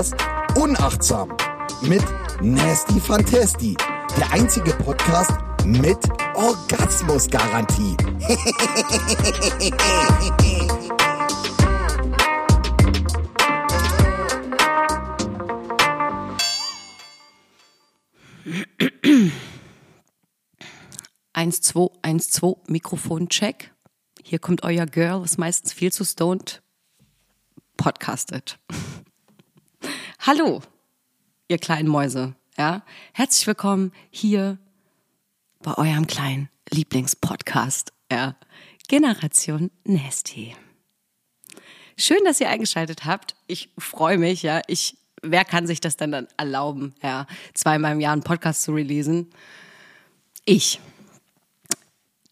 Podcast Unachtsam mit Nasty Fantasty. Der einzige Podcast mit Orgasmusgarantie. Eins, zwei, eins, zwei, Mikrofoncheck. Hier kommt euer Girl, was meistens viel zu stoned podcastet. Hallo, ihr kleinen Mäuse. Ja, herzlich willkommen hier bei eurem kleinen Lieblingspodcast. Ja, Generation Nasty. Schön, dass ihr eingeschaltet habt. Ich freue mich. Ja, ich. Wer kann sich das denn dann erlauben? Ja, zweimal im Jahr einen Podcast zu releasen? Ich.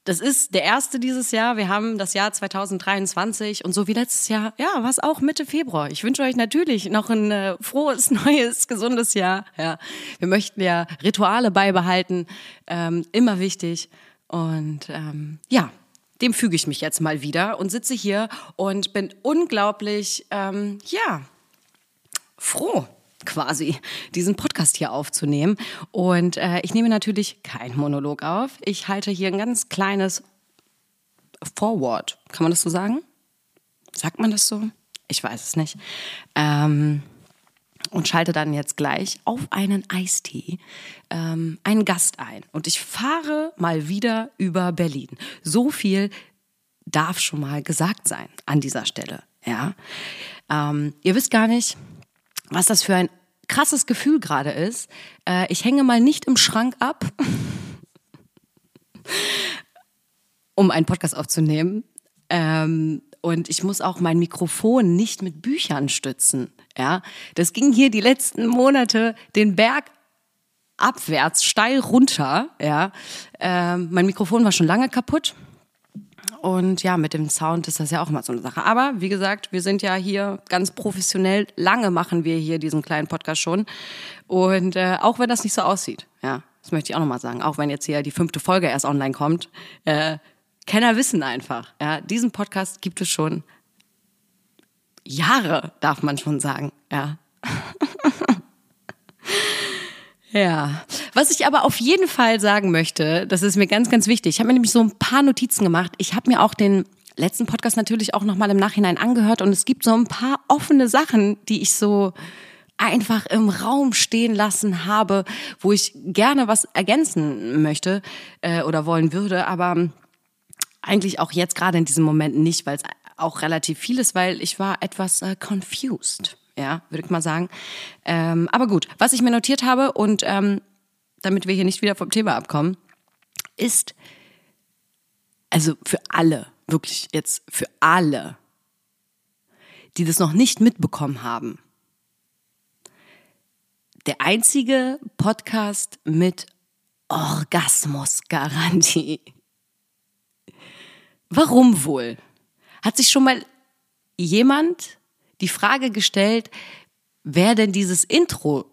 Das ist der erste dieses Jahr. Wir haben das Jahr 2023 und so wie letztes Jahr, ja, war es auch Mitte Februar. Ich wünsche euch natürlich noch ein äh, frohes, neues, gesundes Jahr. Ja, wir möchten ja Rituale beibehalten, ähm, immer wichtig. Und ähm, ja, dem füge ich mich jetzt mal wieder und sitze hier und bin unglaublich, ähm, ja, froh quasi, diesen Podcast hier aufzunehmen. Und äh, ich nehme natürlich keinen Monolog auf. Ich halte hier ein ganz kleines Forward. Kann man das so sagen? Sagt man das so? Ich weiß es nicht. Ähm, und schalte dann jetzt gleich auf einen Eistee ähm, einen Gast ein. Und ich fahre mal wieder über Berlin. So viel darf schon mal gesagt sein an dieser Stelle. Ja, ähm, ihr wisst gar nicht, was das für ein krasses Gefühl gerade ist. Äh, ich hänge mal nicht im Schrank ab, um einen Podcast aufzunehmen. Ähm, und ich muss auch mein Mikrofon nicht mit Büchern stützen. Ja, das ging hier die letzten Monate den Berg abwärts steil runter. Ja, ähm, mein Mikrofon war schon lange kaputt. Und ja, mit dem Sound ist das ja auch immer so eine Sache. Aber wie gesagt, wir sind ja hier ganz professionell. Lange machen wir hier diesen kleinen Podcast schon. Und äh, auch wenn das nicht so aussieht, ja, das möchte ich auch nochmal sagen. Auch wenn jetzt hier die fünfte Folge erst online kommt. Äh, Kenner wissen einfach, ja, diesen Podcast gibt es schon Jahre, darf man schon sagen, ja. Ja, was ich aber auf jeden Fall sagen möchte, das ist mir ganz, ganz wichtig. Ich habe mir nämlich so ein paar Notizen gemacht. Ich habe mir auch den letzten Podcast natürlich auch nochmal im Nachhinein angehört und es gibt so ein paar offene Sachen, die ich so einfach im Raum stehen lassen habe, wo ich gerne was ergänzen möchte äh, oder wollen würde, aber eigentlich auch jetzt gerade in diesem Moment nicht, weil es auch relativ viel ist, weil ich war etwas äh, confused ja, würde ich mal sagen. Ähm, aber gut, was ich mir notiert habe und ähm, damit wir hier nicht wieder vom Thema abkommen, ist, also für alle, wirklich jetzt für alle, die das noch nicht mitbekommen haben, der einzige Podcast mit Orgasmusgarantie. Warum wohl? Hat sich schon mal jemand die Frage gestellt, wer denn dieses Intro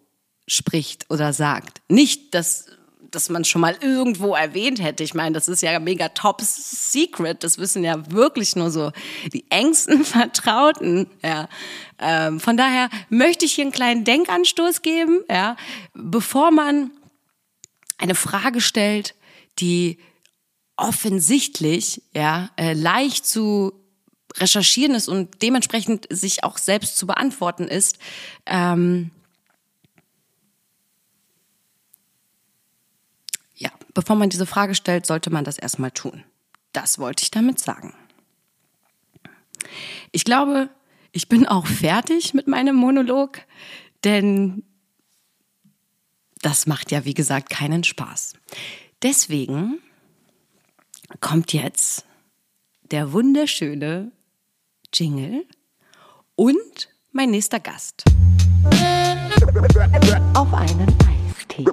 spricht oder sagt. Nicht, dass, dass man schon mal irgendwo erwähnt hätte. Ich meine, das ist ja mega top secret. Das wissen ja wirklich nur so die engsten Vertrauten. Ja. Ähm, von daher möchte ich hier einen kleinen Denkanstoß geben, ja, bevor man eine Frage stellt, die offensichtlich ja äh, leicht zu recherchieren ist und dementsprechend sich auch selbst zu beantworten ist. Ähm ja, bevor man diese Frage stellt, sollte man das erstmal tun. Das wollte ich damit sagen. Ich glaube, ich bin auch fertig mit meinem Monolog, denn das macht ja, wie gesagt, keinen Spaß. Deswegen kommt jetzt der wunderschöne Jingle und mein nächster Gast. Auf einen Eistee.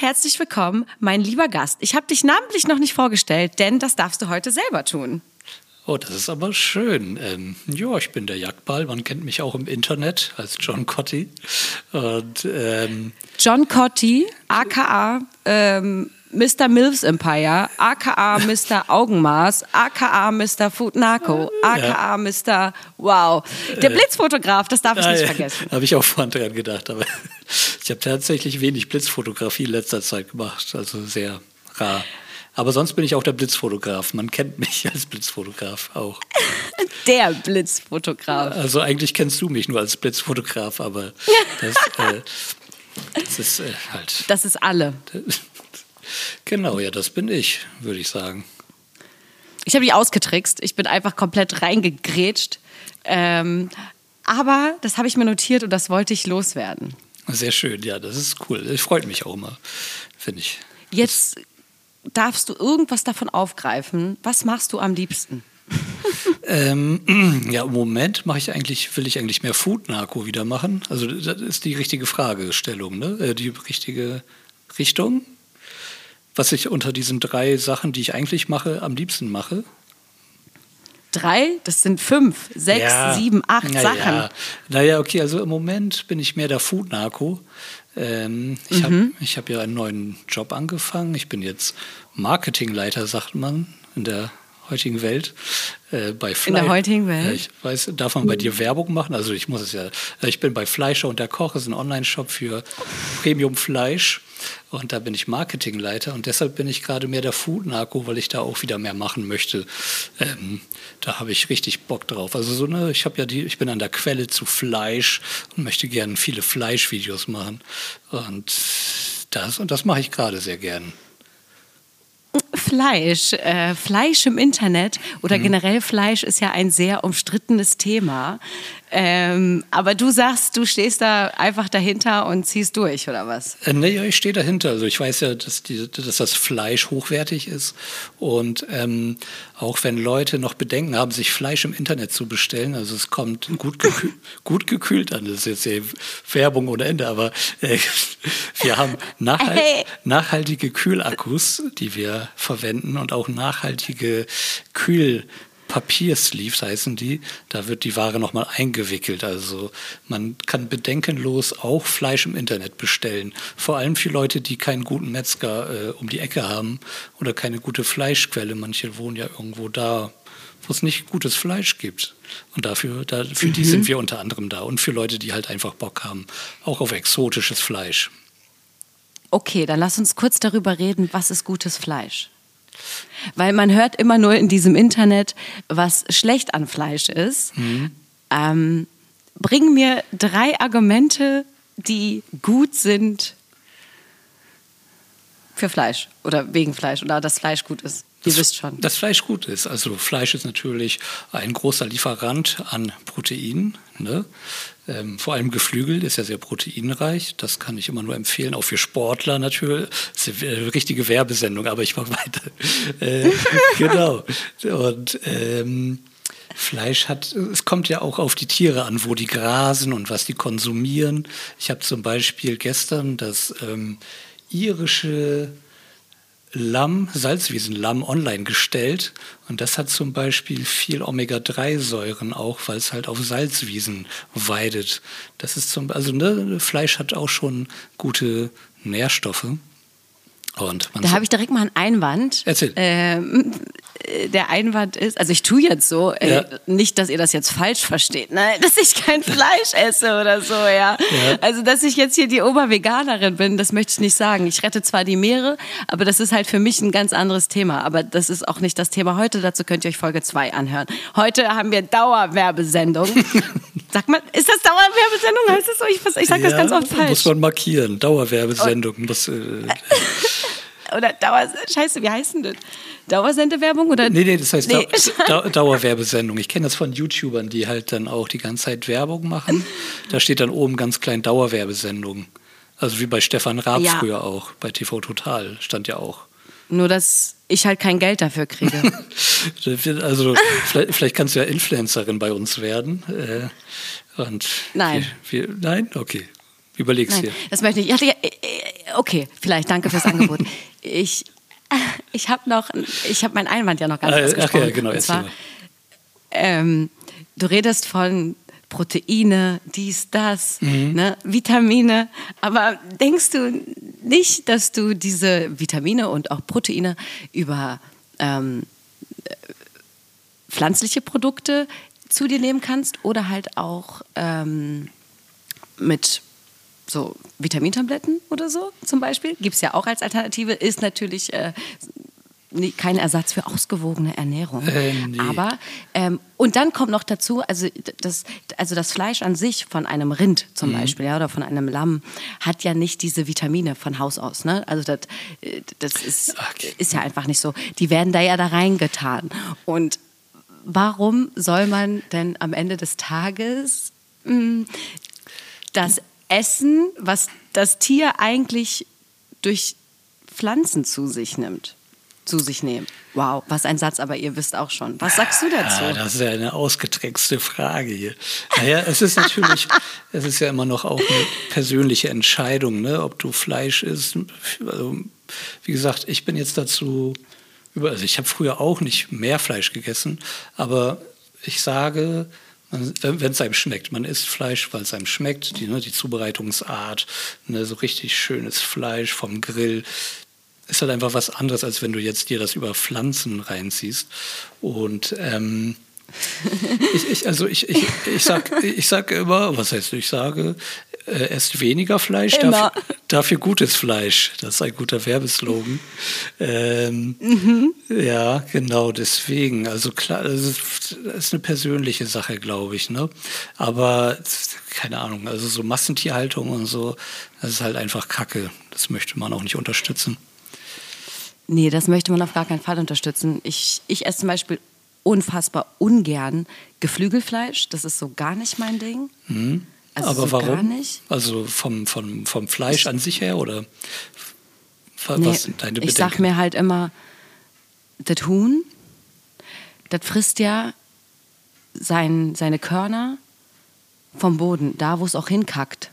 Und herzlich willkommen, mein lieber Gast. Ich habe dich namentlich noch nicht vorgestellt, denn das darfst du heute selber tun. Oh, das ist aber schön. Ähm, ja, ich bin der Jagdball. Man kennt mich auch im Internet als John Cotti. Und, ähm, John Cotti, aka ähm, Mr. Mills Empire, aka Mr. Augenmaß, aka Mr. Food Narco, aka Mr. Wow. Der Blitzfotograf, das darf ich nicht vergessen. Habe ich auch vorhin dran gedacht. Aber ich habe tatsächlich wenig Blitzfotografie in letzter Zeit gemacht. Also sehr rar. Aber sonst bin ich auch der Blitzfotograf. Man kennt mich als Blitzfotograf auch. Der Blitzfotograf. Also eigentlich kennst du mich nur als Blitzfotograf, aber das, äh, das ist äh, halt. Das ist alle. Genau, ja, das bin ich, würde ich sagen. Ich habe dich ausgetrickst. Ich bin einfach komplett reingegrätscht. Ähm, aber das habe ich mir notiert und das wollte ich loswerden. Sehr schön, ja, das ist cool. Das freut mich auch immer, finde ich. Jetzt darfst du irgendwas davon aufgreifen. Was machst du am liebsten? ähm, ja, im Moment mache ich eigentlich, will ich eigentlich mehr Food-Narko wieder machen. Also das ist die richtige Fragestellung, ne? Äh, die richtige Richtung. Was ich unter diesen drei Sachen, die ich eigentlich mache, am liebsten mache. Drei? Das sind fünf, sechs, ja, sieben, acht na Sachen. Ja. Naja, okay, also im Moment bin ich mehr der Food-Narko. Ähm, ich mhm. habe hab ja einen neuen Job angefangen. Ich bin jetzt Marketingleiter, sagt man, in der heutigen Welt. Äh, bei In der heutigen Welt? Ich weiß, darf man bei dir Werbung machen? Also ich muss es ja. Ich bin bei Fleischer und der Koch, ist ein Online-Shop für Premium-Fleisch. Und da bin ich Marketingleiter und deshalb bin ich gerade mehr der Food-Narko, weil ich da auch wieder mehr machen möchte. Ähm, da habe ich richtig Bock drauf. Also so ne, ich habe ja die, ich bin an der Quelle zu Fleisch und möchte gerne viele Fleischvideos machen. Und das und das mache ich gerade sehr gern. Fleisch, äh, Fleisch im Internet oder mhm. generell Fleisch ist ja ein sehr umstrittenes Thema. Ähm, aber du sagst, du stehst da einfach dahinter und ziehst durch, oder was? Äh, nee, ich stehe dahinter. Also ich weiß ja, dass, die, dass das Fleisch hochwertig ist. Und ähm, auch wenn Leute noch Bedenken haben, sich Fleisch im Internet zu bestellen, also es kommt gut, gekühl, gut gekühlt an. Das ist jetzt Werbung ohne Ende, aber äh, wir haben nachhalt, hey. nachhaltige Kühlakkus, die wir verwenden und auch nachhaltige Kühl Papiersleeves heißen die. Da wird die Ware nochmal eingewickelt. Also man kann bedenkenlos auch Fleisch im Internet bestellen. Vor allem für Leute, die keinen guten Metzger äh, um die Ecke haben oder keine gute Fleischquelle. Manche wohnen ja irgendwo da, wo es nicht gutes Fleisch gibt. Und dafür, da, für mhm. die sind wir unter anderem da. Und für Leute, die halt einfach Bock haben, auch auf exotisches Fleisch. Okay, dann lass uns kurz darüber reden, was ist gutes Fleisch? Weil man hört immer nur in diesem Internet, was schlecht an Fleisch ist. Mhm. Ähm, bring mir drei Argumente, die gut sind für Fleisch oder wegen Fleisch oder dass Fleisch gut ist. Ihr wisst schon. Das Fleisch gut ist. Also Fleisch ist natürlich ein großer Lieferant an Proteinen. Ne? Ähm, vor allem Geflügel ist ja sehr proteinreich. Das kann ich immer nur empfehlen, auch für Sportler natürlich. Das ist eine richtige Werbesendung, aber ich mache weiter. Äh, genau. Und ähm, Fleisch hat, es kommt ja auch auf die Tiere an, wo die grasen und was die konsumieren. Ich habe zum Beispiel gestern das ähm, irische Lamm, Salzwiesenlamm online gestellt und das hat zum Beispiel viel Omega-3-Säuren auch, weil es halt auf Salzwiesen weidet. Das ist zum also ne, Fleisch hat auch schon gute Nährstoffe. Und da habe ich direkt mal einen Einwand. Erzähl. Ähm, der Einwand ist, also ich tue jetzt so, äh, ja. nicht, dass ihr das jetzt falsch versteht, ne? dass ich kein Fleisch esse oder so, ja? ja. Also, dass ich jetzt hier die Oberveganerin bin, das möchte ich nicht sagen. Ich rette zwar die Meere, aber das ist halt für mich ein ganz anderes Thema. Aber das ist auch nicht das Thema heute, dazu könnt ihr euch Folge 2 anhören. Heute haben wir Dauerwerbesendung. Sag mal, ist das Dauerwerbesendung? Heißt das so? Ich, ich sage ja, das ganz oft falsch. Muss man markieren. Dauerwerbesendung. Muss, äh, oder Dauer, scheiße, wie heißt denn das? Dauersendewerbung oder? Nee, nee, das heißt nee. Dauerwerbesendung. Ich kenne das von YouTubern, die halt dann auch die ganze Zeit Werbung machen. Da steht dann oben ganz klein Dauerwerbesendung. Also wie bei Stefan Raab ja. früher auch, bei TV Total stand ja auch. Nur, dass ich halt kein Geld dafür kriege. also vielleicht, vielleicht, kannst du ja Influencerin bei uns werden. Äh, und nein. Wir, wir, nein? Okay. Überleg's Nein, dir. Das möchte ich. Äh, okay, vielleicht, danke fürs Angebot. ich ich habe noch, ich habe meinen Einwand ja noch ganz ah, Ach ja, genau, und zwar, ähm, du redest von Proteine, dies, das, ne, Vitamine. Aber denkst du nicht, dass du diese Vitamine und auch Proteine über ähm, äh, pflanzliche Produkte zu dir nehmen kannst oder halt auch ähm, mit so Vitamintabletten oder so zum Beispiel? Gibt es ja auch als Alternative, ist natürlich äh, nee, kein Ersatz für ausgewogene Ernährung. Äh, nee. Aber, ähm, und dann kommt noch dazu, also das, also das Fleisch an sich von einem Rind Mhm. zum Beispiel ja, oder von einem Lamm hat ja nicht diese Vitamine von Haus aus. Ne? Also das, äh, das ist, Okay. ist ja einfach nicht so. Die werden da ja da reingetan. Und warum soll man denn am Ende des Tages mh, das Essen, was das Tier eigentlich durch Pflanzen zu sich nimmt, zu sich nehmen? Wow, was ein Satz, aber ihr wisst auch schon. Was sagst du dazu? Ja, das ist ja eine ausgetrickste Frage hier. Naja, es ist natürlich, es ist ja immer noch auch eine persönliche Entscheidung, ne, ob du Fleisch isst. Also, wie gesagt, ich bin jetzt dazu über, also ich habe früher auch nicht mehr Fleisch gegessen, aber ich sage, wenn es einem schmeckt, man isst Fleisch, weil es einem schmeckt, die, ne, die Zubereitungsart, ne, so richtig schönes Fleisch vom Grill, ist halt einfach was anderes, als wenn du jetzt dir das über Pflanzen reinziehst. Und ähm, ich, ich, also ich, ich, ich, sag, ich sag immer, was heißt ich sage, äh, esst weniger Fleisch, dafür, dafür gutes Fleisch. Das ist ein guter Werbeslogan. Ähm, Ja, genau, deswegen. Also klar, das ist, das ist eine persönliche Sache, glaube ich. Ne? Aber keine Ahnung, also so Massentierhaltung und so, das ist halt einfach Kacke. Das möchte man auch nicht unterstützen. Nee, das möchte man auf gar keinen Fall unterstützen. Ich, ich esse zum Beispiel unfassbar ungern Geflügelfleisch. Das ist so gar nicht mein Ding. Also Aber so warum? Gar nicht. Also vom, vom, vom Fleisch an sich her oder wa- was sind deine ich sag Bedenken? mir halt immer, das Huhn, das frisst ja sein, seine Körner vom Boden, da wo es auch hinkackt.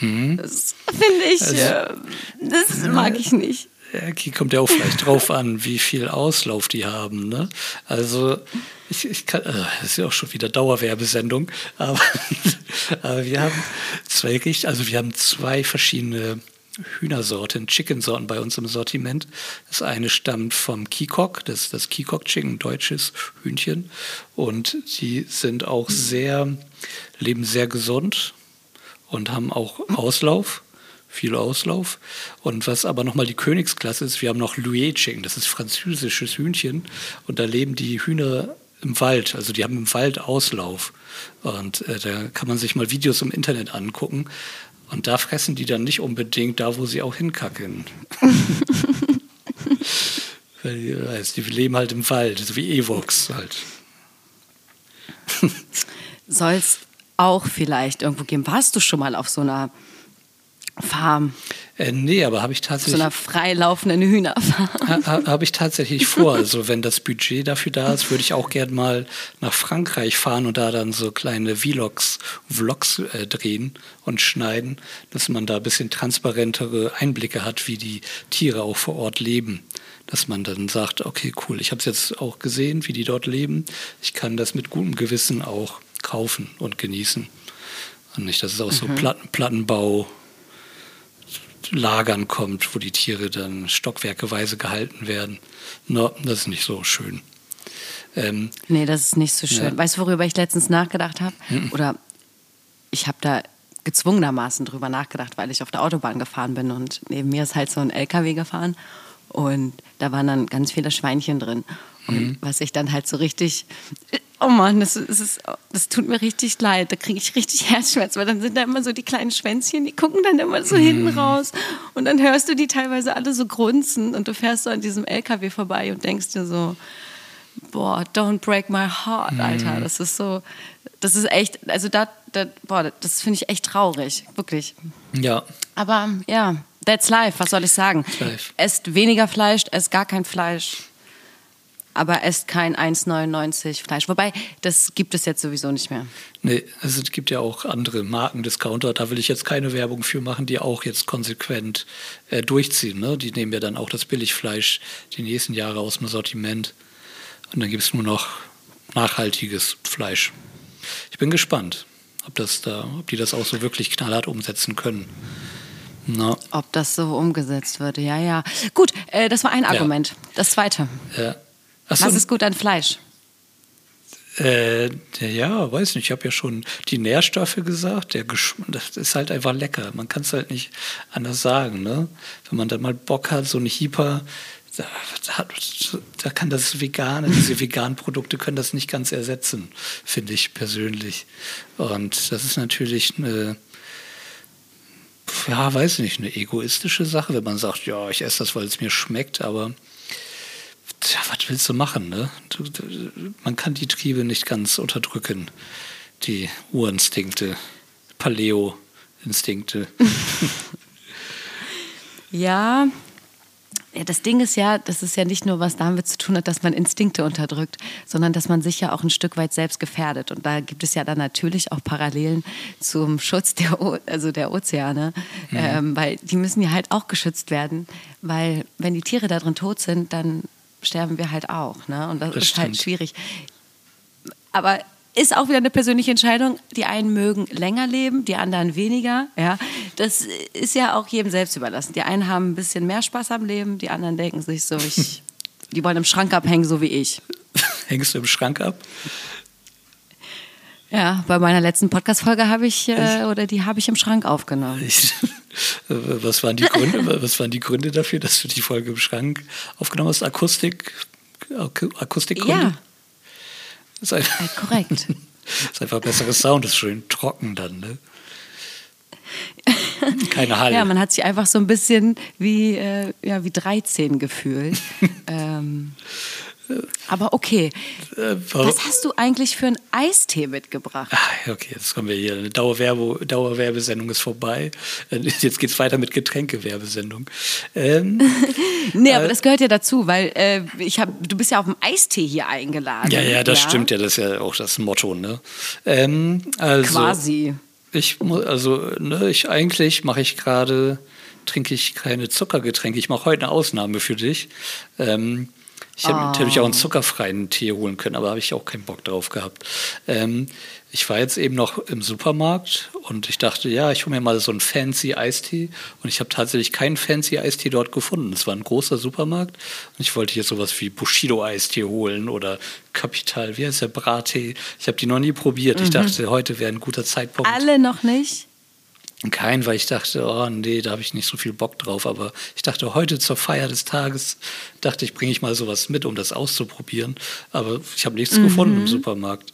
Das finde ich, Also- äh, das mag ich nicht. Hier kommt ja auch vielleicht drauf an, wie viel Auslauf die haben. Ne? Also ich, ich kann, äh, das ist ja auch schon wieder Dauerwerbesendung, aber, aber wir haben zwei also wir haben zwei verschiedene Hühnersorten, Chicken-Sorten bei uns im Sortiment. Das eine stammt vom Kikok, das ist das Kikok Chicken, deutsches Hühnchen. Und die sind auch sehr, leben sehr gesund und haben auch Auslauf, viel Auslauf. Und was aber nochmal die Königsklasse ist, wir haben noch Chicken, das ist französisches Hühnchen. Und da leben die Hühner im Wald, also die haben im Wald Auslauf. Und äh, da kann man sich mal Videos im Internet angucken. Und da fressen die dann nicht unbedingt da, wo sie auch hinkacken. Weil die, weiß, die leben halt im Wald, so wie Evox halt. Soll es auch vielleicht irgendwo geben? Warst du schon mal auf so einer Farm, Äh, nee, aber habe ich so tatsächlich. einer freilaufenden Hühnerfarm? Ha, ha, Habe ich tatsächlich vor. Also wenn das Budget dafür da ist, würde ich auch gern mal nach Frankreich fahren und da dann so kleine Vlogs, Vlogs äh, drehen und schneiden, dass man da ein bisschen transparentere Einblicke hat, wie die Tiere auch vor Ort leben. Dass man dann sagt, okay, cool, ich habe es jetzt auch gesehen, wie die dort leben. Ich kann das mit gutem Gewissen auch kaufen und genießen. Und nicht, dass es aus so Platten, Plattenbau Lagern kommt, wo die Tiere dann stockwerkeweise gehalten werden. No, das ist nicht so schön. Ähm, Nee, das ist nicht so schön. Ja. Weißt du, worüber ich letztens nachgedacht habe? Oder ich habe da gezwungenermaßen drüber nachgedacht, weil ich auf der Autobahn gefahren bin und neben mir ist halt so ein LKW gefahren und da waren dann ganz viele Schweinchen drin. Und was ich dann halt so richtig, oh Mann, das, das, ist, das tut mir richtig leid, da kriege ich richtig Herzschmerz, weil dann sind da immer so die kleinen Schwänzchen, die gucken dann immer so hinten raus und dann hörst du die teilweise alle so grunzen und du fährst so an diesem LKW vorbei und denkst dir so, boah, don't break my heart, Alter. Das ist so, das ist echt, also da, da boah, das finde ich echt traurig, wirklich. ja, Aber ja, that's life, was soll ich sagen? life. Esst weniger Fleisch, esst gar kein Fleisch. Aber esst kein 1,99 Fleisch. Wobei, das gibt es jetzt sowieso nicht mehr. nee, also es gibt ja auch andere Markendiscounter, da will ich jetzt keine Werbung für machen, die auch jetzt konsequent äh, durchziehen. Ne? Die nehmen ja dann auch das Billigfleisch die nächsten Jahre aus dem Sortiment. Und dann gibt es nur noch nachhaltiges Fleisch. Ich bin gespannt, ob, das da, ob die das auch so wirklich knallhart umsetzen können. Na. Ob das so umgesetzt würde, ja, ja. Gut, äh, das war ein Argument. Ja. Das zweite. Ja. So. Was ist gut an Fleisch? Äh, ja, weiß nicht. Ich habe ja schon die Nährstoffe gesagt. Der Geschmack, das ist halt einfach lecker. Man kann es halt nicht anders sagen. Ne? Wenn man dann mal Bock hat, so ein Hyper, da, da, da, kann das Vegane, diese veganen Produkte können das nicht ganz ersetzen, finde ich persönlich. Und das ist natürlich eine, ja, weiß nicht, eine egoistische Sache, wenn man sagt, ja, ich esse das, weil es mir schmeckt, aber tja, was willst du machen? Ne? Du, du, man kann die Triebe nicht ganz unterdrücken, die Urinstinkte, Paleo-Instinkte. ja, ja, das Ding ist ja, das ist ja nicht nur, was damit zu tun hat, dass man Instinkte unterdrückt, sondern dass man sich ja auch ein Stück weit selbst gefährdet. Und da gibt es ja dann natürlich auch Parallelen zum Schutz der, o also der Ozeane, mhm. ähm, weil die müssen ja halt auch geschützt werden, weil wenn die Tiere da drin tot sind, dann sterben wir halt auch. Ne? Und das, das ist halt stimmt. halt schwierig. Aber ist auch wieder eine persönliche Entscheidung. Die einen mögen länger leben, die anderen weniger. Ja, das ist ja auch jedem selbst überlassen. Die einen haben ein bisschen mehr Spaß am Leben, die anderen denken sich so, ich, die wollen im Schrank abhängen, so wie ich. Hängst du im Schrank ab? Ja, bei meiner letzten Podcast-Folge habe ich, äh, oder die habe ich im Schrank aufgenommen. Ich, was, waren die Gründe, was waren die Gründe dafür, dass du die Folge im Schrank aufgenommen hast? Akustik? Akustikgründe? Ja. Ist einfach, ja, korrekt. ist einfach besseres Sound, ist schön trocken dann, ne? Keine Halle. Ja, man hat sich einfach so ein bisschen wie, äh, ja, wie 13 gefühlt. ähm, aber okay. Äh, Was hast du eigentlich für einen Eistee mitgebracht? Ah, okay, jetzt kommen wir hier. Eine Dauerwerbe, Dauerwerbesendung ist vorbei. Äh, jetzt geht es weiter mit Getränkewerbesendung. Ähm, nee, aber äh, das gehört ja dazu, weil äh, ich hab, du bist ja auf dem Eistee hier eingeladen. Ja, ja, das ja? stimmt ja. Das ist ja auch das Motto. Ne? Ähm, also, Quasi. Ich muss, also, ne, ich eigentlich mache ich gerade, trinke ich keine Zuckergetränke. Ich mache heute eine Ausnahme für dich. Ähm, ich hätte oh. natürlich auch einen zuckerfreien Tee holen können, aber habe ich auch keinen Bock drauf gehabt. Ähm, ich war jetzt eben noch im Supermarkt und ich dachte, ja, ich hole mir mal so einen fancy Eistee und ich habe tatsächlich keinen fancy Eistee dort gefunden. Es war ein großer Supermarkt und ich wollte hier sowas wie Bushido Eistee holen oder Capital, wie heißt der Brattee? Ich habe die noch nie probiert. Mhm. Ich dachte, heute wäre ein guter Zeitpunkt. Alle noch nicht? Kein, weil ich dachte, oh nee, da habe ich nicht so viel Bock drauf. Aber ich dachte, heute zur Feier des Tages, dachte ich, bringe ich mal sowas mit, um das auszuprobieren. Aber ich habe nichts mhm. gefunden im Supermarkt.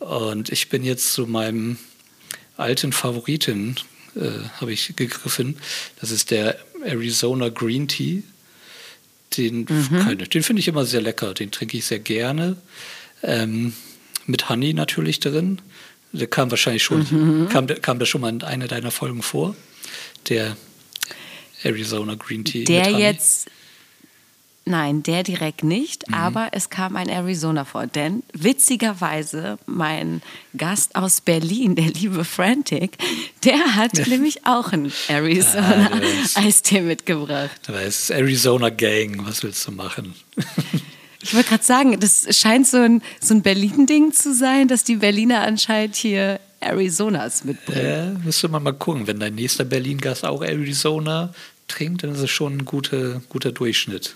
Und ich bin jetzt zu meinem alten Favoriten, äh, habe ich gegriffen. Das ist der Arizona Green Tea. Den, mhm. den finde ich immer sehr lecker. Den trinke ich sehr gerne. Ähm, mit Honey natürlich drin. Der kam wahrscheinlich schon, mhm. kam, kam das schon mal in einer deiner Folgen vor? Der Arizona Green Tea. Der jetzt, nein, der direkt nicht, mhm. aber es kam ein Arizona vor. Denn witzigerweise, mein Gast aus Berlin, der liebe Frantic, der hat nämlich auch einen Arizona ah, Eistee mitgebracht. Aber es ist Arizona Gang, was willst du machen? Ich wollte gerade sagen, das scheint so ein, so ein Berlin-Ding zu sein, dass die Berliner anscheinend hier Arizonas mitbringen. Ja, müsste man mal gucken. Wenn dein nächster Berlin-Gast auch Arizona trinkt, dann ist es schon ein guter, guter Durchschnitt.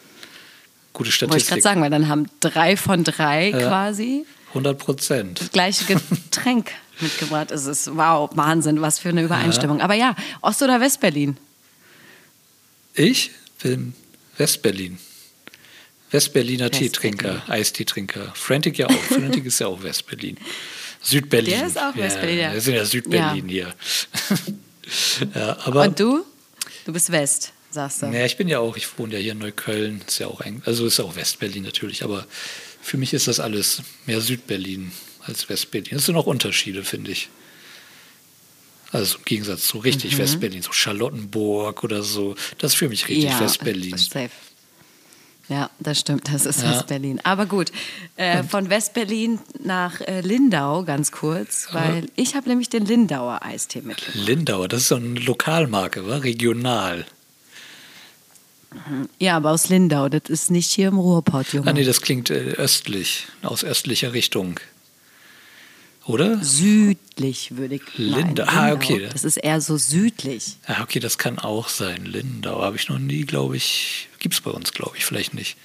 Gute Statistik. Wollte ich gerade sagen, weil dann haben drei von drei ja, quasi 100 Prozent. Das gleiche Getränk mitgebracht. Es ist wow, Wahnsinn, was für eine Übereinstimmung. Ja. Aber ja, Ost- oder West-Berlin? Ich bin West-Berlin. Westberliner Teetrinker, Eisteetrinker. Frantic ja auch. Frantic ist ja auch Westberlin. Südberlin. Der ist auch Westberlin. Ja, wir sind ja Südberlin ja. hier. ja, aber Und du? Du bist West, sagst du. Ja, ich bin ja auch, ich wohne ja hier in Neukölln. Ist ja auch, also ist ja auch Westberlin natürlich, aber für mich ist das alles mehr Südberlin als Westberlin. Es sind auch Unterschiede, finde ich. Also im Gegensatz zu richtig mhm. Westberlin, so Charlottenburg oder so. Das ist für mich richtig ja, Westberlin. Ja, das stimmt, das ist ja. West-Berlin. Aber gut, äh, von West-Berlin nach äh, Lindau ganz kurz, weil ich habe nämlich den Lindauer Eistee mit. Lindauer, das ist so eine Lokalmarke, war regional. Ja, aber aus Lindau, das ist nicht hier im Ruhrpott, Junge. Ah, nee, das klingt äh, östlich, aus östlicher Richtung. Oder? Südlich würde ich Lindau. Nein, Ah, okay. Das ist eher so südlich. Ah, okay, das kann auch sein. Lindau habe ich noch nie, glaube ich. Gibt es bei uns, glaube ich, vielleicht nicht.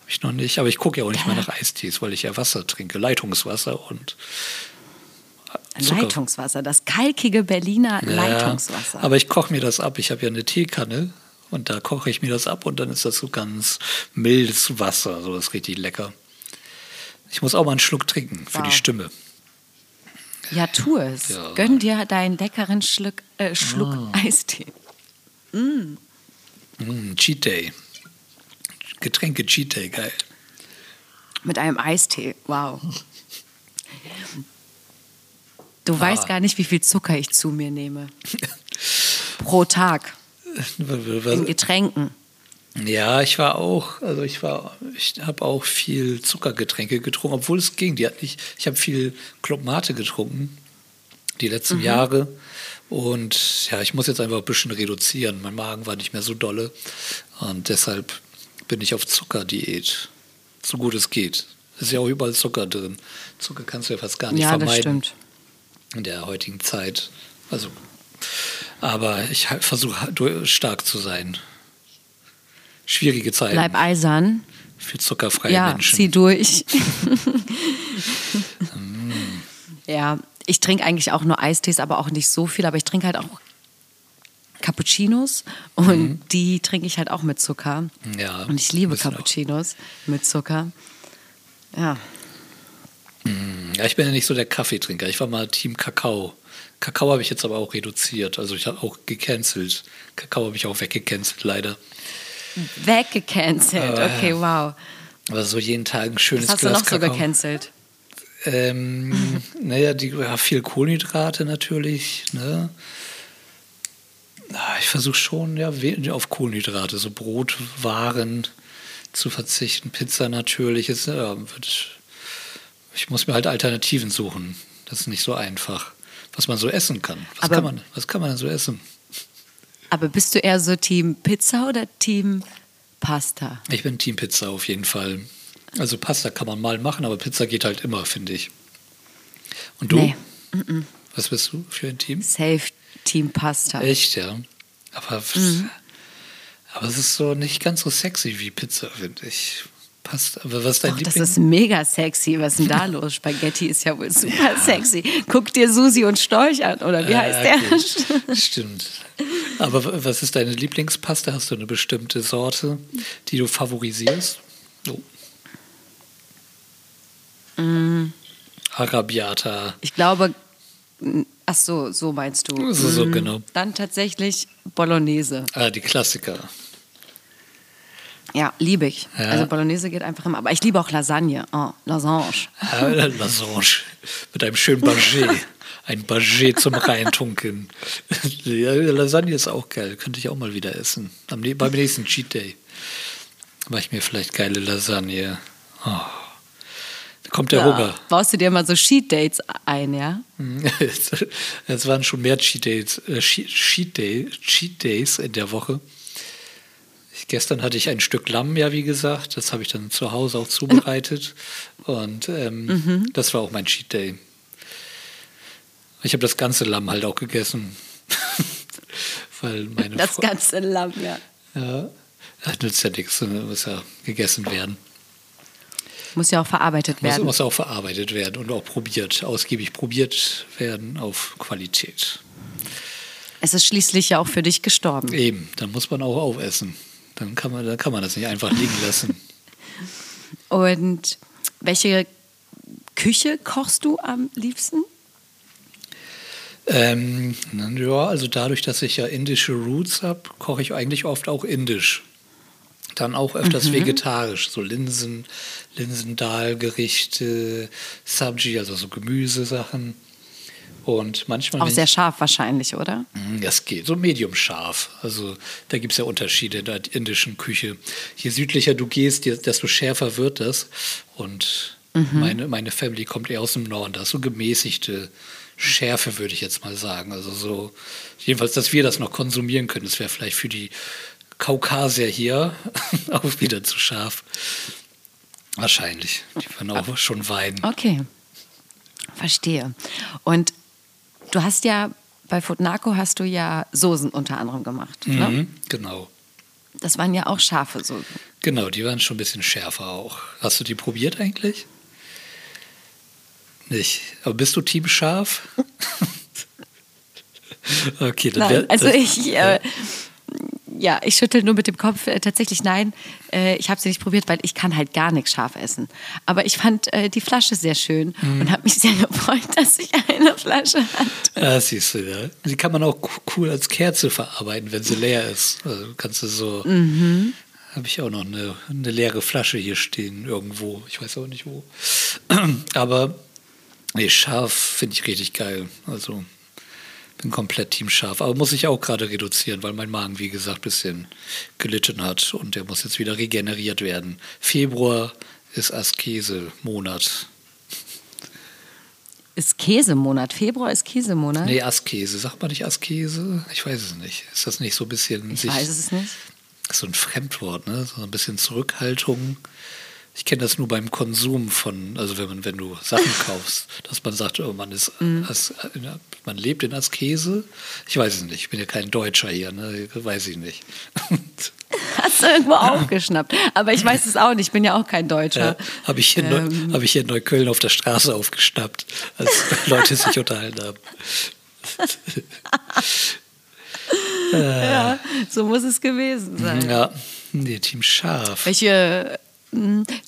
Habe ich noch nicht. Aber ich gucke ja auch nicht mehr nach Eistees, weil ich ja Wasser trinke. Leitungswasser und Zucker. Leitungswasser, das kalkige Berliner Leitungswasser. Ja, aber ich koche mir das ab. Ich habe ja eine Teekanne und da koche ich mir das ab und dann ist das so ganz mildes Wasser. So das ist richtig lecker. Ich muss auch mal einen Schluck trinken für Wow. die Stimme. ja, tu es. Ja. Gönn dir deinen leckeren Schluck, äh, Schluck Ah. Eistee. Mm, Cheat Day. Getränke Cheat Day, geil. Mit einem Eistee. Wow. Du Ah. weißt gar nicht, wie viel Zucker ich zu mir nehme. Pro Tag. In Getränken. Ja, ich war auch, also ich war, ich habe auch viel Zuckergetränke getrunken, obwohl es ging. Die hat nicht, ich habe viel Club Mate getrunken die letzten Jahre und ja, ich muss jetzt einfach ein bisschen reduzieren. Mein Magen war nicht mehr so dolle und deshalb bin ich auf Zuckerdiät, so gut es geht. Es ist ja auch überall Zucker drin. Zucker kannst du ja fast gar nicht Ja, das vermeiden stimmt. in der heutigen Zeit. Also, aber ich versuche stark zu sein. Schwierige Zeiten Bleib eisern. für zuckerfreie Ja, Menschen. zieh durch. ja, ich trinke eigentlich auch nur Eistees, aber auch nicht so viel. Aber ich trinke halt auch Cappuccinos und die trinke ich halt auch mit Zucker. Ja, Und ich liebe müssen auch. Cappuccinos mit Zucker. Ja, Ja, ich bin ja nicht so der Kaffeetrinker. Ich war mal Team Kakao. Kakao habe ich jetzt aber auch reduziert. Also ich habe auch gecancelt. Kakao habe ich auch weggecancelt, leider. weggecancelt. Okay, wow. Aber so jeden Tag ein schönes Was hast du Glas noch so Kakao. gecancelt? Ähm, naja, die, ja, viel Kohlenhydrate natürlich. Ne? Ich versuche schon ja, auf Kohlenhydrate, so Brotwaren zu verzichten. Pizza natürlich. Ist, ja, wird, ich muss mir halt Alternativen suchen. Das ist nicht so einfach. Was man so essen kann. Was, Aber- kann, man, was kann man denn so essen? Aber bist du eher so Team Pizza oder Team Pasta? Ich bin Team Pizza auf jeden Fall. Also Pasta kann man mal machen, aber Pizza geht halt immer, finde ich. Und du? Nee. Was bist du für ein Team? Safe Team Pasta. Echt, ja. Aber, Mhm. aber es ist so nicht ganz so sexy wie Pizza, finde ich. Passt. Aber was ist dein Doch, das ist mega sexy. Was ist denn da los? Spaghetti ist ja wohl super sexy. Guck dir Susi und Storch an, oder wie Ah, heißt der? okay. Stimmt. Aber was ist deine Lieblingspasta? Hast du eine bestimmte Sorte, die du favorisierst? Oh. Mm. Arabiata. Ich glaube, ach so, so meinst du. So, so, Mm, genau. Dann tatsächlich Bolognese. Ah, die Klassiker. Ja, liebe ich. Ja. Also Bolognese geht einfach immer. Aber ich liebe auch Lasagne. Oh, Lasagne. Ah, Lasange mit einem schönen Baget. Ein Baget zum Reintunken. Ja, Lasagne ist auch geil. Könnte ich auch mal wieder essen. Am, nä- beim nächsten Cheat Day mache ich mir vielleicht geile Lasagne. Oh. Da kommt der Hunger. Baust du dir mal so Sheet Dates ein, ja? Es waren schon mehr Cheat Days, äh, Cheat, Day, Cheat Days in der Woche. Ich, gestern hatte ich ein Stück Lamm, ja, wie gesagt. Das habe ich dann zu Hause auch zubereitet. Und ähm, Mhm. das war auch mein Cheat Day. Ich habe das ganze Lamm halt auch gegessen. Weil meine Das Frau- ganze Lamm, ja. ja, das nützt ja nichts, ne? muss ja gegessen werden. Muss ja auch verarbeitet Muss, werden. muss auch verarbeitet werden und auch probiert, ausgiebig probiert werden auf Qualität. Es ist schließlich ja auch für dich gestorben. Eben, dann muss man auch aufessen. Dann kann man, dann kann man das nicht einfach liegen lassen. Und welche Küche kochst du am liebsten? Ähm, ja, also dadurch, dass ich ja indische Roots habe, koche ich eigentlich oft auch indisch. Dann auch öfters vegetarisch, so Linsen, Linsendal-Gerichte, Sabji, also so Gemüsesachen. Und manchmal. Auch sehr scharf wahrscheinlich, oder? Mm, Das geht, so medium scharf. Also da gibt es ja Unterschiede in der indischen Küche. Je südlicher du gehst, desto schärfer wird das. Und meine, meine Family kommt eher aus dem Norden. Da ist so gemäßigte Schärfe, würde ich jetzt mal sagen. Also so, jedenfalls, dass wir das noch konsumieren können. Das wäre vielleicht für die Kaukasier hier auch wieder zu scharf. Wahrscheinlich. Die werden auch schon weinen. Okay, verstehe. Und du hast ja bei Futnako hast du ja Soßen unter anderem gemacht. Ne? Mhm, genau. Das waren ja auch scharfe Soßen. Genau, die waren schon ein bisschen schärfer auch. Hast du die probiert eigentlich? Nicht. Aber bist du Team scharf? okay, dann Nein, wär, also ich, äh, ja, ich schüttel nur mit dem Kopf. Äh, tatsächlich nein, äh, ich habe sie nicht probiert, weil ich kann halt gar nichts scharf essen. Aber ich fand äh, die Flasche sehr schön Mhm. und habe mich sehr gefreut, dass ich eine Flasche hatte. Ja, siehst du, ja. Die kann man auch cool als Kerze verarbeiten, wenn sie leer ist. Also kannst du so. Mhm. Habe ich auch noch eine, eine leere Flasche hier stehen irgendwo. Ich weiß auch nicht wo. Aber nee, scharf finde ich richtig geil. Also bin komplett Team scharf. Aber muss ich auch gerade reduzieren, weil mein Magen, wie gesagt, ein bisschen gelitten hat und der muss jetzt wieder regeneriert werden. Februar ist Askese-Monat. Ist Käsemonat. Februar ist Käsemonat. Nee, Askese. Sagt man nicht Askese? Ich weiß es nicht. Ist das nicht so ein bisschen ich sich, weiß es nicht. so ein Fremdwort, ne? So ein bisschen Zurückhaltung. Ich kenne das nur beim Konsum von, also wenn man, wenn du Sachen kaufst, dass man sagt, oh, man ist, Mhm. As, man lebt in Askese. Ich weiß es nicht. Ich bin ja kein Deutscher hier, ne? Weiß ich nicht. Hast du irgendwo aufgeschnappt. Aber ich weiß es auch nicht. Ich bin ja auch kein Deutscher. Ja, habe ich, hier in Ähm. Neu- hab ich hier in Neukölln auf der Straße aufgeschnappt, als Leute sich unterhalten haben. Ja, so muss es gewesen sein. Ja, nee, Team Scharf. Welche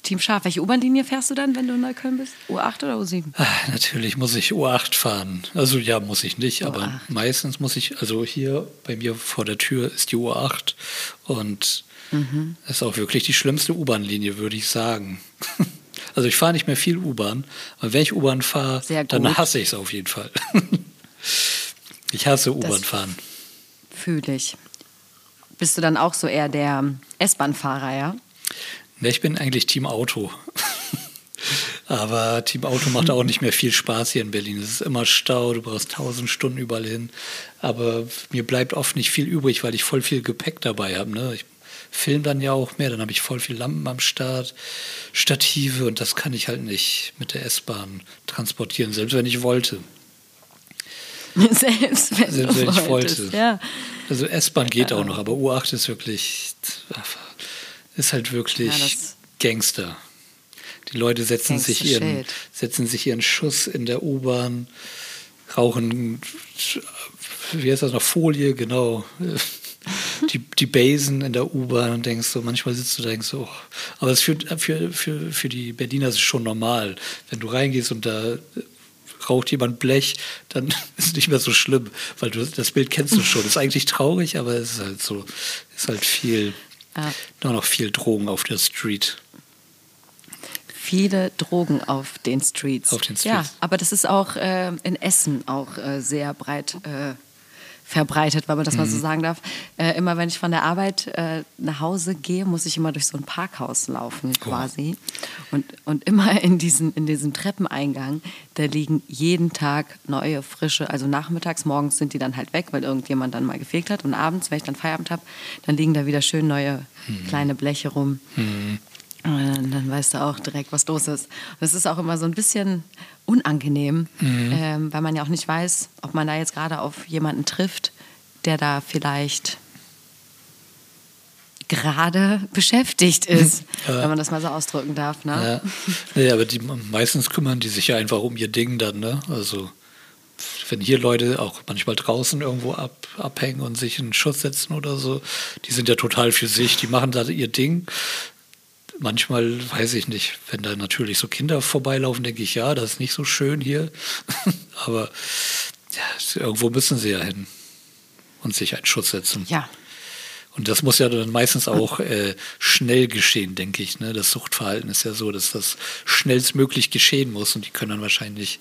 Team Scharf, welche U-Bahn-Linie fährst du dann, wenn du in Neukölln bist? U8 oder U7? Ah, Natürlich muss ich U8 fahren. Also ja, muss ich nicht, aber U8. meistens muss ich, also hier bei mir vor der Tür ist die U8 und Mhm. das ist auch wirklich die schlimmste U-Bahn-Linie, würde ich sagen. Also ich fahre nicht mehr viel U-Bahn, aber wenn ich U-Bahn fahre, dann hasse ich es auf jeden Fall. Ich hasse U-Bahn fahren. Fühle ich. Bist du dann auch so eher der S-Bahn-Fahrer, ja? Ne, ich bin eigentlich Team Auto. Aber Team Auto macht auch nicht mehr viel Spaß hier in Berlin. Es ist immer Stau, du brauchst tausend Stunden überall hin. Aber mir bleibt oft nicht viel übrig, weil ich voll viel Gepäck dabei habe. Ne? Ich film dann ja auch mehr, dann habe ich voll viel Lampen am Start, Stative und das kann ich halt nicht mit der S-Bahn transportieren, selbst wenn ich wollte. Selbst wenn, Selbst wenn ich wolltest. wollte. Ja. Also S-Bahn geht auch noch, aber U8 ist wirklich, ist halt wirklich Ja, Gangster. Die Leute setzen sich, ihren, setzen sich ihren Schuss in der U-Bahn, rauchen, wie heißt das noch, Folie, genau. Die, die Basen in der U-Bahn und denkst so, manchmal sitzt du da denkst so, oh. aber es für, für, für, für die Berliner ist es schon normal. Wenn du reingehst und da raucht jemand Blech, dann ist es nicht mehr so schlimm, weil du das Bild kennst du schon. Ist eigentlich traurig, aber es ist halt so, ist halt viel, Ja. nur noch viel Drogen auf der Street. Viele Drogen auf den Streets. Auf den Ja, Streets. aber das ist auch äh, in Essen auch äh, sehr breit äh, verbreitet, wenn man das mal Mhm. so sagen darf. Äh, immer wenn ich von der Arbeit äh, nach Hause gehe, muss ich immer durch so ein Parkhaus laufen Oh. quasi. Und, und immer in, diesen, in diesem Treppeneingang, da liegen jeden Tag neue, frische, also nachmittags, morgens sind die dann halt weg, weil irgendjemand dann mal gefegt hat. Und abends, wenn ich dann Feierabend habe, dann liegen da wieder schön neue Mhm. kleine Bleche rum. Und dann weißt du auch direkt, was los ist. Und es ist auch immer so ein bisschen unangenehm, ähm, weil man ja auch nicht weiß, ob man da jetzt gerade auf jemanden trifft, der da vielleicht gerade beschäftigt ist, Ja. wenn man das mal so ausdrücken darf. Ne? Ja. Nee, aber die, meistens kümmern die sich ja einfach um ihr Ding dann, ne? Also wenn hier Leute auch manchmal draußen irgendwo ab, abhängen und sich in Schuss setzen oder so, die sind ja total für sich, die machen da ihr Ding. Manchmal weiß ich nicht, wenn da natürlich so Kinder vorbeilaufen, denke ich, ja, das ist nicht so schön hier. Aber ja, irgendwo müssen sie ja hin und sich einen Schutz setzen. Ja, Und das muss ja dann meistens auch äh, schnell geschehen, denke ich. Ne? Das Suchtverhalten ist ja so, dass das schnellstmöglich geschehen muss und die können dann wahrscheinlich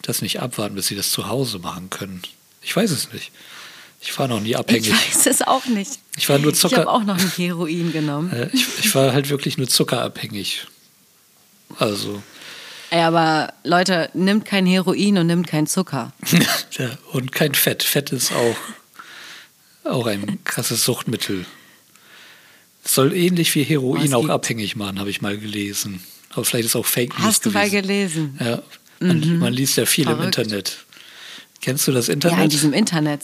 das nicht abwarten, bis sie das zu Hause machen können. Ich weiß es nicht. Ich war noch nie abhängig. ich weiß es auch nicht. Ich war nur Ich Zucker. habe auch noch ein Heroin genommen. Äh, ich, ich war halt wirklich nur zuckerabhängig. Also, Ey, aber Leute, nimmt kein Heroin und nimmt kein Zucker. ja, und kein Fett. Fett ist auch, auch ein krasses Suchtmittel. Soll ähnlich wie Heroin Was auch abhängig machen, habe ich mal gelesen. Aber vielleicht ist auch Fake News Hast du mal gelesen? Ja, man, man liest ja viel Verrückt. im Internet. Kennst du das Ja, Internet? in diesem Internet.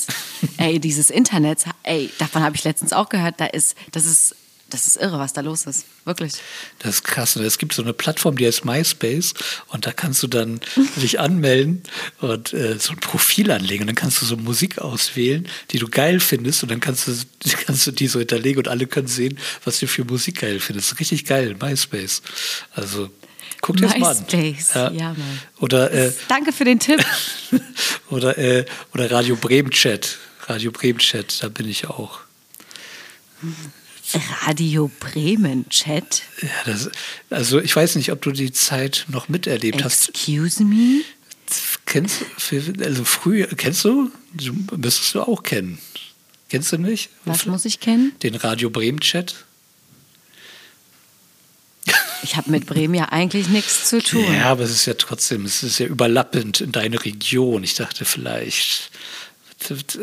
ey, dieses Internet, ey, davon habe ich letztens auch gehört, da ist, das ist, das ist irre, was da los ist. Wirklich. Das ist krass. Und Es gibt so eine Plattform, die heißt MySpace und da kannst du dann dich anmelden und äh, so ein Profil anlegen und dann kannst du so Musik auswählen, die du geil findest und dann kannst du, kannst du die so hinterlegen und alle können sehen, was du für Musik geil findest. Richtig geil, MySpace. Also guck dir das mal an. MySpace, ja, Mann. Oder, äh, Danke für den Tipp. oder, äh, oder Radio Bremen Chat. Radio Bremen Chat, da bin ich auch. Radio Bremen Chat. Ja, das, also ich weiß nicht, ob du die Zeit noch miterlebt hast. Excuse me? Kennst du, also früher, kennst du? du? Müsstest du auch kennen. Kennst du nicht? Was muss ich kennen? Den Radio Bremen Chat? Ich habe mit Bremen ja eigentlich nichts zu tun. Ja, aber es ist ja trotzdem, es ist ja überlappend in deine Region. Ich dachte vielleicht,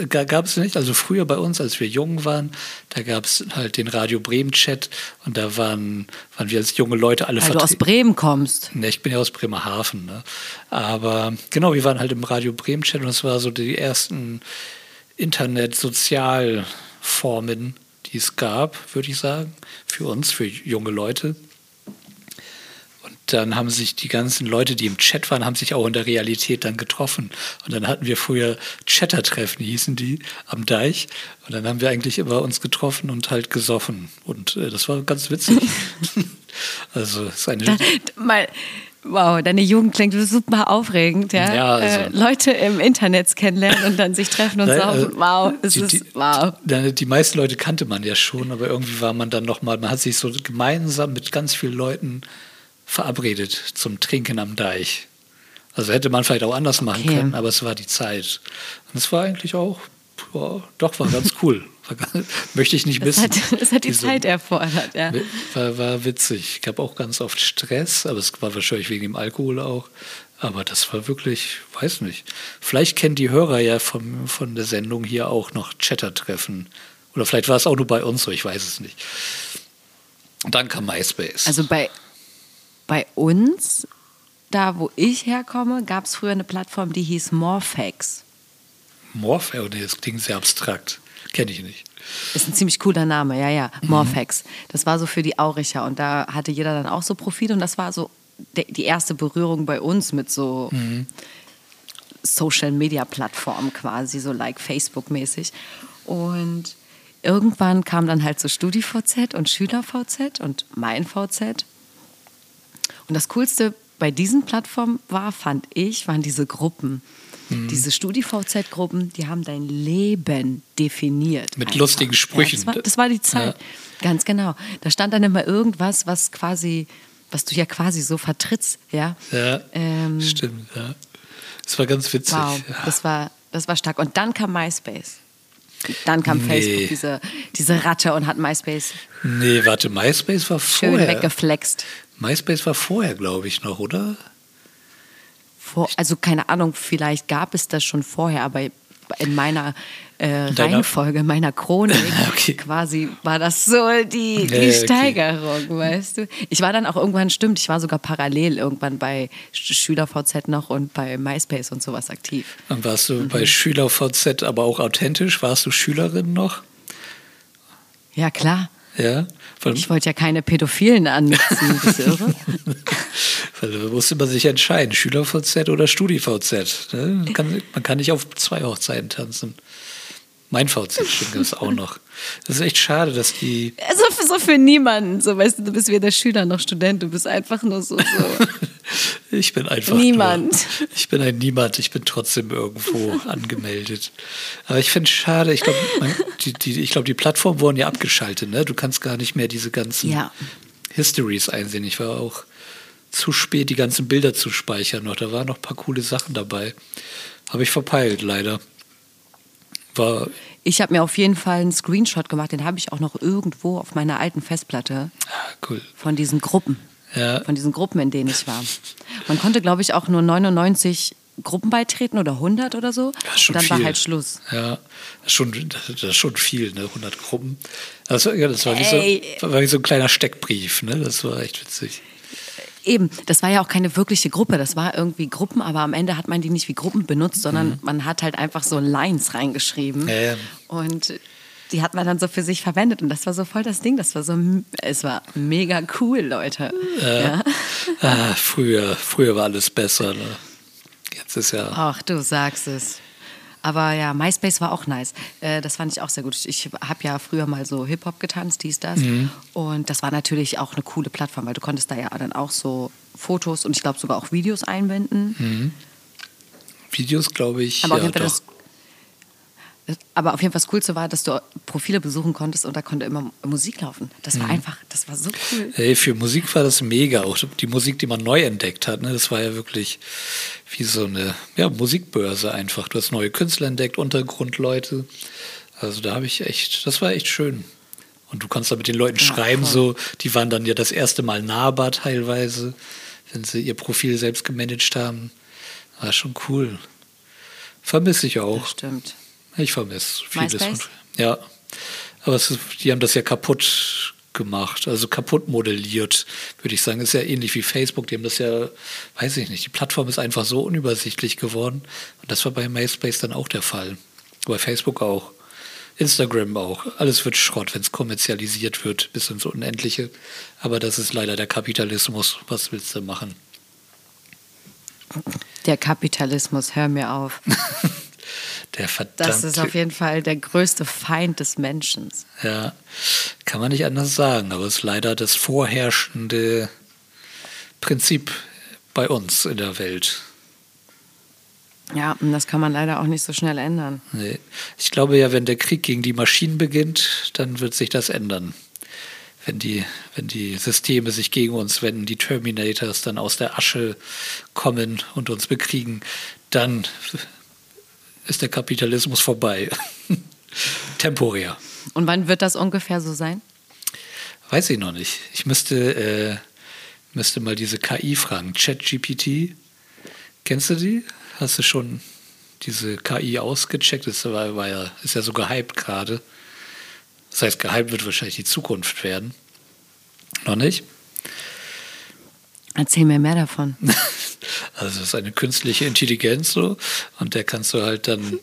gab es nicht, also früher bei uns, als wir jung waren, da gab es halt den Radio Bremen Chat und da waren, waren wir als junge Leute alle Weil du aus vertreten. Bremen kommst. Ne, ich bin ja aus Bremerhaven. Ne? Aber genau, wir waren halt im Radio Bremen Chat und es war so die ersten Internet-Sozialformen, die es gab, würde ich sagen, für uns, für junge Leute. Dann haben sich die ganzen Leute, die im Chat waren, haben sich auch in der Realität dann getroffen. Und dann hatten wir früher Chatter-Treffen, hießen die, am Deich. Und dann haben wir eigentlich immer uns getroffen und halt gesoffen. Und äh, das war ganz witzig. also, es ist eine. Da, mal, wow, deine Jugend klingt super aufregend, ja. Ja, also- äh, Leute im Internet kennenlernen und dann sich treffen und saufen. also, wow, es die, ist wow. Die, die meisten Leute kannte man ja schon, aber irgendwie war man dann nochmal, man hat sich so gemeinsam mit ganz vielen Leuten verabredet zum Trinken am Deich. Also hätte man vielleicht auch anders machen Okay. können, aber es war die Zeit. Und es war eigentlich auch, ja, doch, war ganz cool. Möchte ich nicht Das missen. hat, hat die Diese- Zeit erfordert, ja. war, war witzig. Ich gab auch ganz oft Stress, aber es war wahrscheinlich wegen dem Alkohol auch. Aber das war wirklich, weiß nicht. Vielleicht kennen die Hörer ja vom, von der Sendung hier auch noch Chatter-Treffen. Oder vielleicht war es auch nur bei uns so, ich weiß es nicht. Und dann kam MySpace. Also bei, bei uns, da wo ich herkomme, gab es früher eine Plattform, die hieß Morphex. Morph, oh das klingt sehr abstrakt. Kenne ich nicht. Ist ein ziemlich cooler Name, ja, ja. Mhm. Morphex. Das war so für die Auricher und da hatte jeder dann auch so Profile und das war so die erste Berührung bei uns mit so Mhm. Social Media Plattformen quasi, so like Facebook mäßig. Und irgendwann kam dann halt so StudiVZ und SchülerVZ und mein VZ. Und das Coolste bei diesen Plattformen war, fand ich, waren diese Gruppen. Mhm. Diese StudiVZ-Gruppen, die haben dein Leben definiert. Mit einfach. lustigen Sprüchen. Ja, das, war, das war die Zeit. Ganz genau. Da stand dann immer irgendwas, was quasi, was du ja quasi so vertrittst, ja. Ja, Ähm, stimmt. Ja. Das war ganz witzig. Wow, ja. das war, das war stark. Und dann kam MySpace. Dann kam Nee. Facebook, diese, diese Ratte und hat MySpace Nee, warte, MySpace war schön vorher. weggeflext. MySpace war vorher, glaube ich, noch, oder? Vor, also keine Ahnung, vielleicht gab es das schon vorher, aber in meiner äh, deiner- Reihenfolge, meiner Chronik Okay. quasi war das so die, die Ja, ja, okay. Steigerung, weißt du. Ich war dann auch irgendwann, stimmt, ich war sogar parallel irgendwann bei Sch- SchülerVZ noch und bei MySpace und sowas aktiv. Dann warst du Mhm. bei SchülerVZ aber auch authentisch. Warst du Schülerin noch? Ja, klar. Ja. Ich wollte ja keine Pädophilen anziehen, bist du irre? weil da musste man sich entscheiden, SchülerVZ oder StudiVZ. Ne? Man, kann, man kann nicht auf zwei Hochzeiten tanzen. Mein VZ stimmt das auch noch. Das ist echt schade, dass die. Also für, so für niemanden, so weißt du, du bist weder Schüler noch Student, du bist einfach nur so, so. Ich bin einfach. Niemand. Nur, ich bin ein Niemand, ich bin trotzdem irgendwo angemeldet. Aber ich finde es schade, ich glaube, die, die, ich glaub, die Plattformen wurden ja abgeschaltet. Ne? Du kannst gar nicht mehr diese ganzen Ja. Histories einsehen. Ich war auch zu spät, die ganzen Bilder zu speichern noch. Da waren noch ein paar coole Sachen dabei. Habe ich verpeilt, leider. War, Ich habe mir auf jeden Fall einen Screenshot gemacht, den habe ich auch noch irgendwo auf meiner alten Festplatte ah, cool. von diesen Gruppen. Ja. Von diesen Gruppen, in denen ich war. Man konnte, glaube ich, auch nur 99 Gruppen beitreten oder 100 oder so. Das ist schon und dann viel. war halt Schluss. Ja, das ist schon, das ist schon viel, ne? 100 Gruppen. Also, ja, das war wie, so, war wie so ein kleiner Steckbrief, ne? Das war echt witzig. Eben, das war ja auch keine wirkliche Gruppe, das war irgendwie Gruppen, aber am Ende hat man die nicht wie Gruppen benutzt, sondern man hat halt einfach so Lines reingeschrieben. Ja, ja. Und die hat man dann so für sich verwendet und das war so voll das Ding, das war so, es war mega cool, Leute. Ja. Ah, früher, früher war alles besser, ne? Jetzt ist ja. Ach, du sagst es. Aber ja, MySpace war auch nice. Äh, das fand ich auch sehr gut. Ich habe ja früher mal so Hip-Hop getanzt, dies, das. Mhm. Und das war natürlich auch eine coole Plattform, weil du konntest da ja dann auch so Fotos und ich glaube sogar auch Videos einbinden. Videos, glaube ich. Aber, auf ja, jeden Fall doch. das, aber auf jeden Fall das Coolste war, dass du Profile besuchen konntest und da konnte immer Musik laufen. Das Mhm. war einfach, das war so cool. Ey, für Musik war das mega. Auch die Musik, die man neu entdeckt hat, ne? das war ja wirklich wie so eine ja, Musikbörse einfach. Du hast neue Künstler entdeckt, Untergrundleute. Also da habe ich echt, das war echt schön. Und du kannst da mit den Leuten schreiben, so, die waren dann ja das erste Mal nahbar teilweise, wenn sie ihr Profil selbst gemanagt haben. War schon cool. Vermisse ich auch. Das stimmt. Ich vermisse vieles. MySpace? von- Ja, aber es ist, die haben das ja kaputt gemacht, also kaputt modelliert, würde ich sagen. Ist ja ähnlich wie Facebook. Die haben das ja, weiß ich nicht, die Plattform ist einfach so unübersichtlich geworden. Und das war bei MySpace dann auch der Fall. Bei Facebook auch. Instagram auch. Alles wird Schrott, wenn es kommerzialisiert wird, bis ins Unendliche. Aber das ist leider der Kapitalismus. Was willst du machen? Der Kapitalismus, hör mir auf. Der verdammte. Das ist auf jeden Fall der größte Feind des Menschen. Ja, kann man nicht anders sagen, aber es ist leider das vorherrschende Prinzip bei uns in der Welt. Ja, und das kann man leider auch nicht so schnell ändern. Nee. Ich glaube ja, wenn der Krieg gegen die Maschinen beginnt, dann wird sich das ändern. Wenn die, wenn die Systeme sich gegen uns wenden, die Terminators dann aus der Asche kommen und uns bekriegen, dann ist der Kapitalismus vorbei. Temporär. Und wann wird das ungefähr so sein? Weiß ich noch nicht. Ich müsste, äh, müsste mal diese KI fragen. ChatGPT. Kennst du die? Hast du schon diese KI ausgecheckt? Das war, war ja, ist ja so gehypt gerade. Das heißt, gehypt wird wahrscheinlich die Zukunft werden. Noch nicht? Erzähl mir mehr davon. Also das ist eine künstliche Intelligenz so und der kannst du halt dann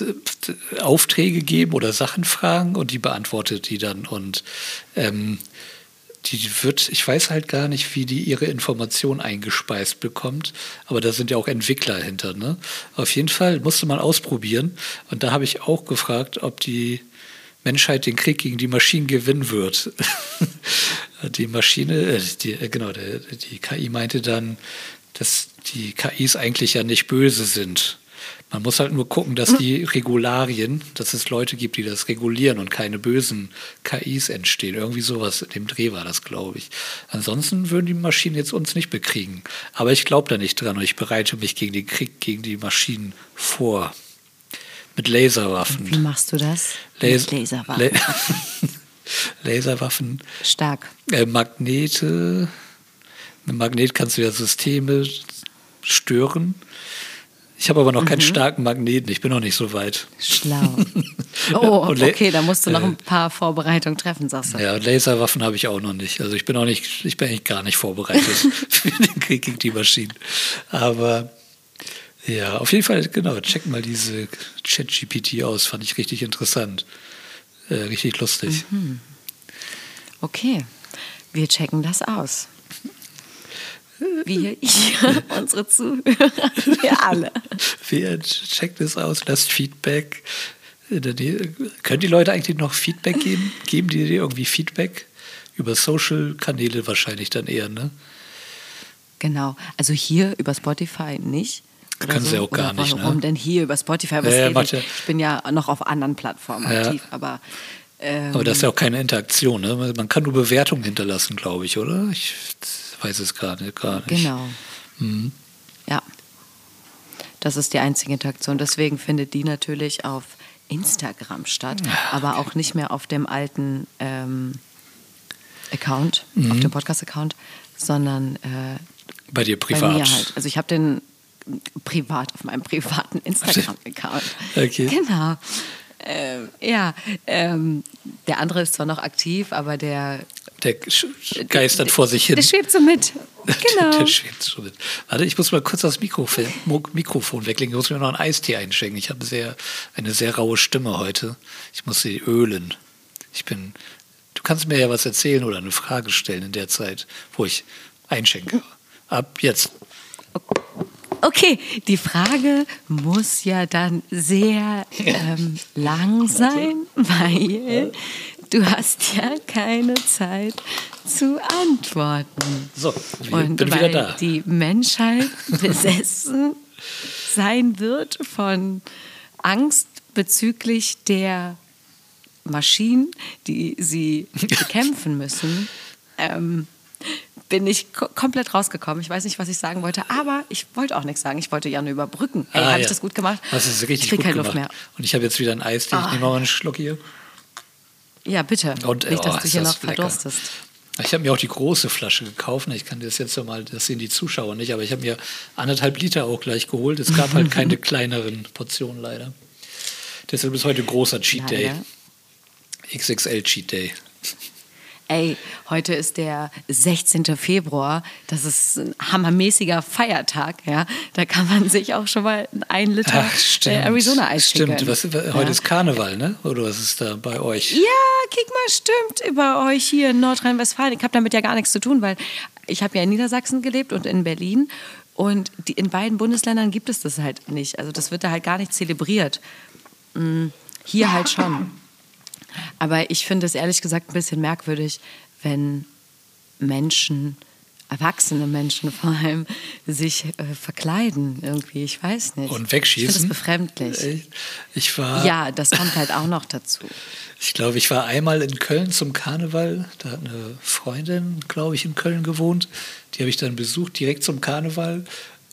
Aufträge geben oder Sachen fragen und die beantwortet die dann und ähm, die wird, ich weiß halt gar nicht, wie die ihre Information eingespeist bekommt, aber da sind ja auch Entwickler hinter. Ne? Auf jeden Fall musste man ausprobieren und da habe ich auch gefragt, ob die Menschheit den Krieg gegen die Maschinen gewinnen wird. die Maschine, äh, die, äh, genau, der, die KI meinte dann, dass die KIs eigentlich ja nicht böse sind. Man muss halt nur gucken, dass die Regularien, dass es Leute gibt, die das regulieren und keine bösen KIs entstehen. Irgendwie sowas in dem Dreh war das, glaube ich. Ansonsten würden die Maschinen jetzt uns nicht bekriegen. Aber ich glaube da nicht dran und ich bereite mich gegen den Krieg gegen die Maschinen vor. Mit Laserwaffen. Wie machst du das? Las- Mit Laserwaffen. La Laserwaffen, Stark. äh, Magnete. Mit Magnet kannst du ja Systeme stören. Ich habe aber noch Mhm. keinen starken Magneten. Ich bin noch nicht so weit. Schlau. Oh, okay, da musst du noch äh, ein paar Vorbereitungen treffen, sagst du. Ja, und Laserwaffen habe ich auch noch nicht. Also ich bin auch nicht, ich bin eigentlich gar nicht vorbereitet für den Krieg gegen die Maschinen. Aber ja, auf jeden Fall, genau, check mal diese Chat-GPT aus. Fand ich richtig interessant. Äh, richtig lustig. Okay, wir checken das aus. Wir, ich, unsere Zuhörer, wir alle. Wer checkt es aus? Lasst Feedback. Können die Leute eigentlich noch Feedback geben? Geben die dir irgendwie Feedback? Über Social-Kanäle wahrscheinlich dann eher, ne? Genau, also hier über Spotify nicht. Können sie auch gar Oder nicht, Warum ne? denn hier über Spotify? Was Ja, ja, ja- Ich bin ja noch auf anderen Plattformen Ja. aktiv, aber ähm, Aber das ist ja auch keine Interaktion, ne? Man kann nur Bewertungen hinterlassen, glaube ich, oder? Ich weiß es gerade gar nicht. Genau. Mhm. Ja. Das ist die einzige Interaktion. Deswegen findet die natürlich auf Instagram statt, Ah, aber auch nicht mehr auf dem alten ähm, Account, Mhm. auf dem Podcast-Account, sondern äh, Bei dir bei privat. mir halt. Also ich habe den privat auf meinem privaten Instagram-Account. Okay. Genau. Ähm, ja, ähm, der andere ist zwar noch aktiv, aber der Der geistert vor sich hin. der schwebt so mit. Genau. Der schwebt so mit. Warte, ich muss mal kurz das Mikrofon, Mikrofon weglegen. Ich muss mir noch einen Eistee einschenken. Ich habe sehr, eine sehr raue Stimme heute. Ich muss sie ölen. Ich bin. Du kannst mir ja was erzählen oder eine Frage stellen in der Zeit, wo ich einschenke. Ab jetzt. Okay, die Frage muss ja dann sehr ähm, lang sein, weil du hast ja keine Zeit zu antworten. So, ich Und bin weil wieder da. die Menschheit besessen sein wird von Angst bezüglich der Maschinen, die sie bekämpfen müssen, ähm, bin ich ko komplett rausgekommen. Ich weiß nicht, was ich sagen wollte, aber ich wollte auch nichts sagen. Ich wollte ja nur überbrücken. Ey, Ah, habe ich ja. das gut gemacht? Das ist richtig ich krieg gut keine. Luft mehr. Und ich habe jetzt wieder einen Eistee. Ich Ah. nehme mal einen Schluck hier. Ja, bitte. Und, nicht, dass oh, du hier das noch verdurstest. Ich habe mir auch die große Flasche gekauft. Ich kann das jetzt mal, das sehen die Zuschauer nicht, aber ich habe mir anderthalb Liter auch gleich geholt. Es gab halt keine kleineren Portionen leider. Deshalb ist heute großer Cheat Day. Leider. XXL Cheat Day. Ey, heute ist der 16. Februar. Das ist ein hammermäßiger Feiertag. Ja, da kann man sich auch schon mal ein Liter Ach, äh, Arizona-Eis Stimmt. gönnen. Was, heute ja. ist Karneval, ne? Oder was ist da bei euch? Ja, guck mal, stimmt. Über euch hier in Nordrhein-Westfalen. Ich habe damit ja gar nichts zu tun, weil ich habe ja in Niedersachsen gelebt und in Berlin. Und die, in beiden Bundesländern gibt es das halt nicht. Also das wird da halt gar nicht zelebriert. Mm, Hier halt schon. Aber ich finde es ehrlich gesagt ein bisschen merkwürdig, wenn Menschen, erwachsene Menschen vor allem, sich äh, verkleiden irgendwie. Ich weiß nicht. Und wegschießen? Ich finde das befremdlich. Ich, ich war, Ja, das kommt halt auch noch dazu. ich glaube, ich war einmal in Köln zum Karneval. Da hat eine Freundin, glaube ich, in Köln gewohnt. Die habe ich dann besucht, direkt zum Karneval.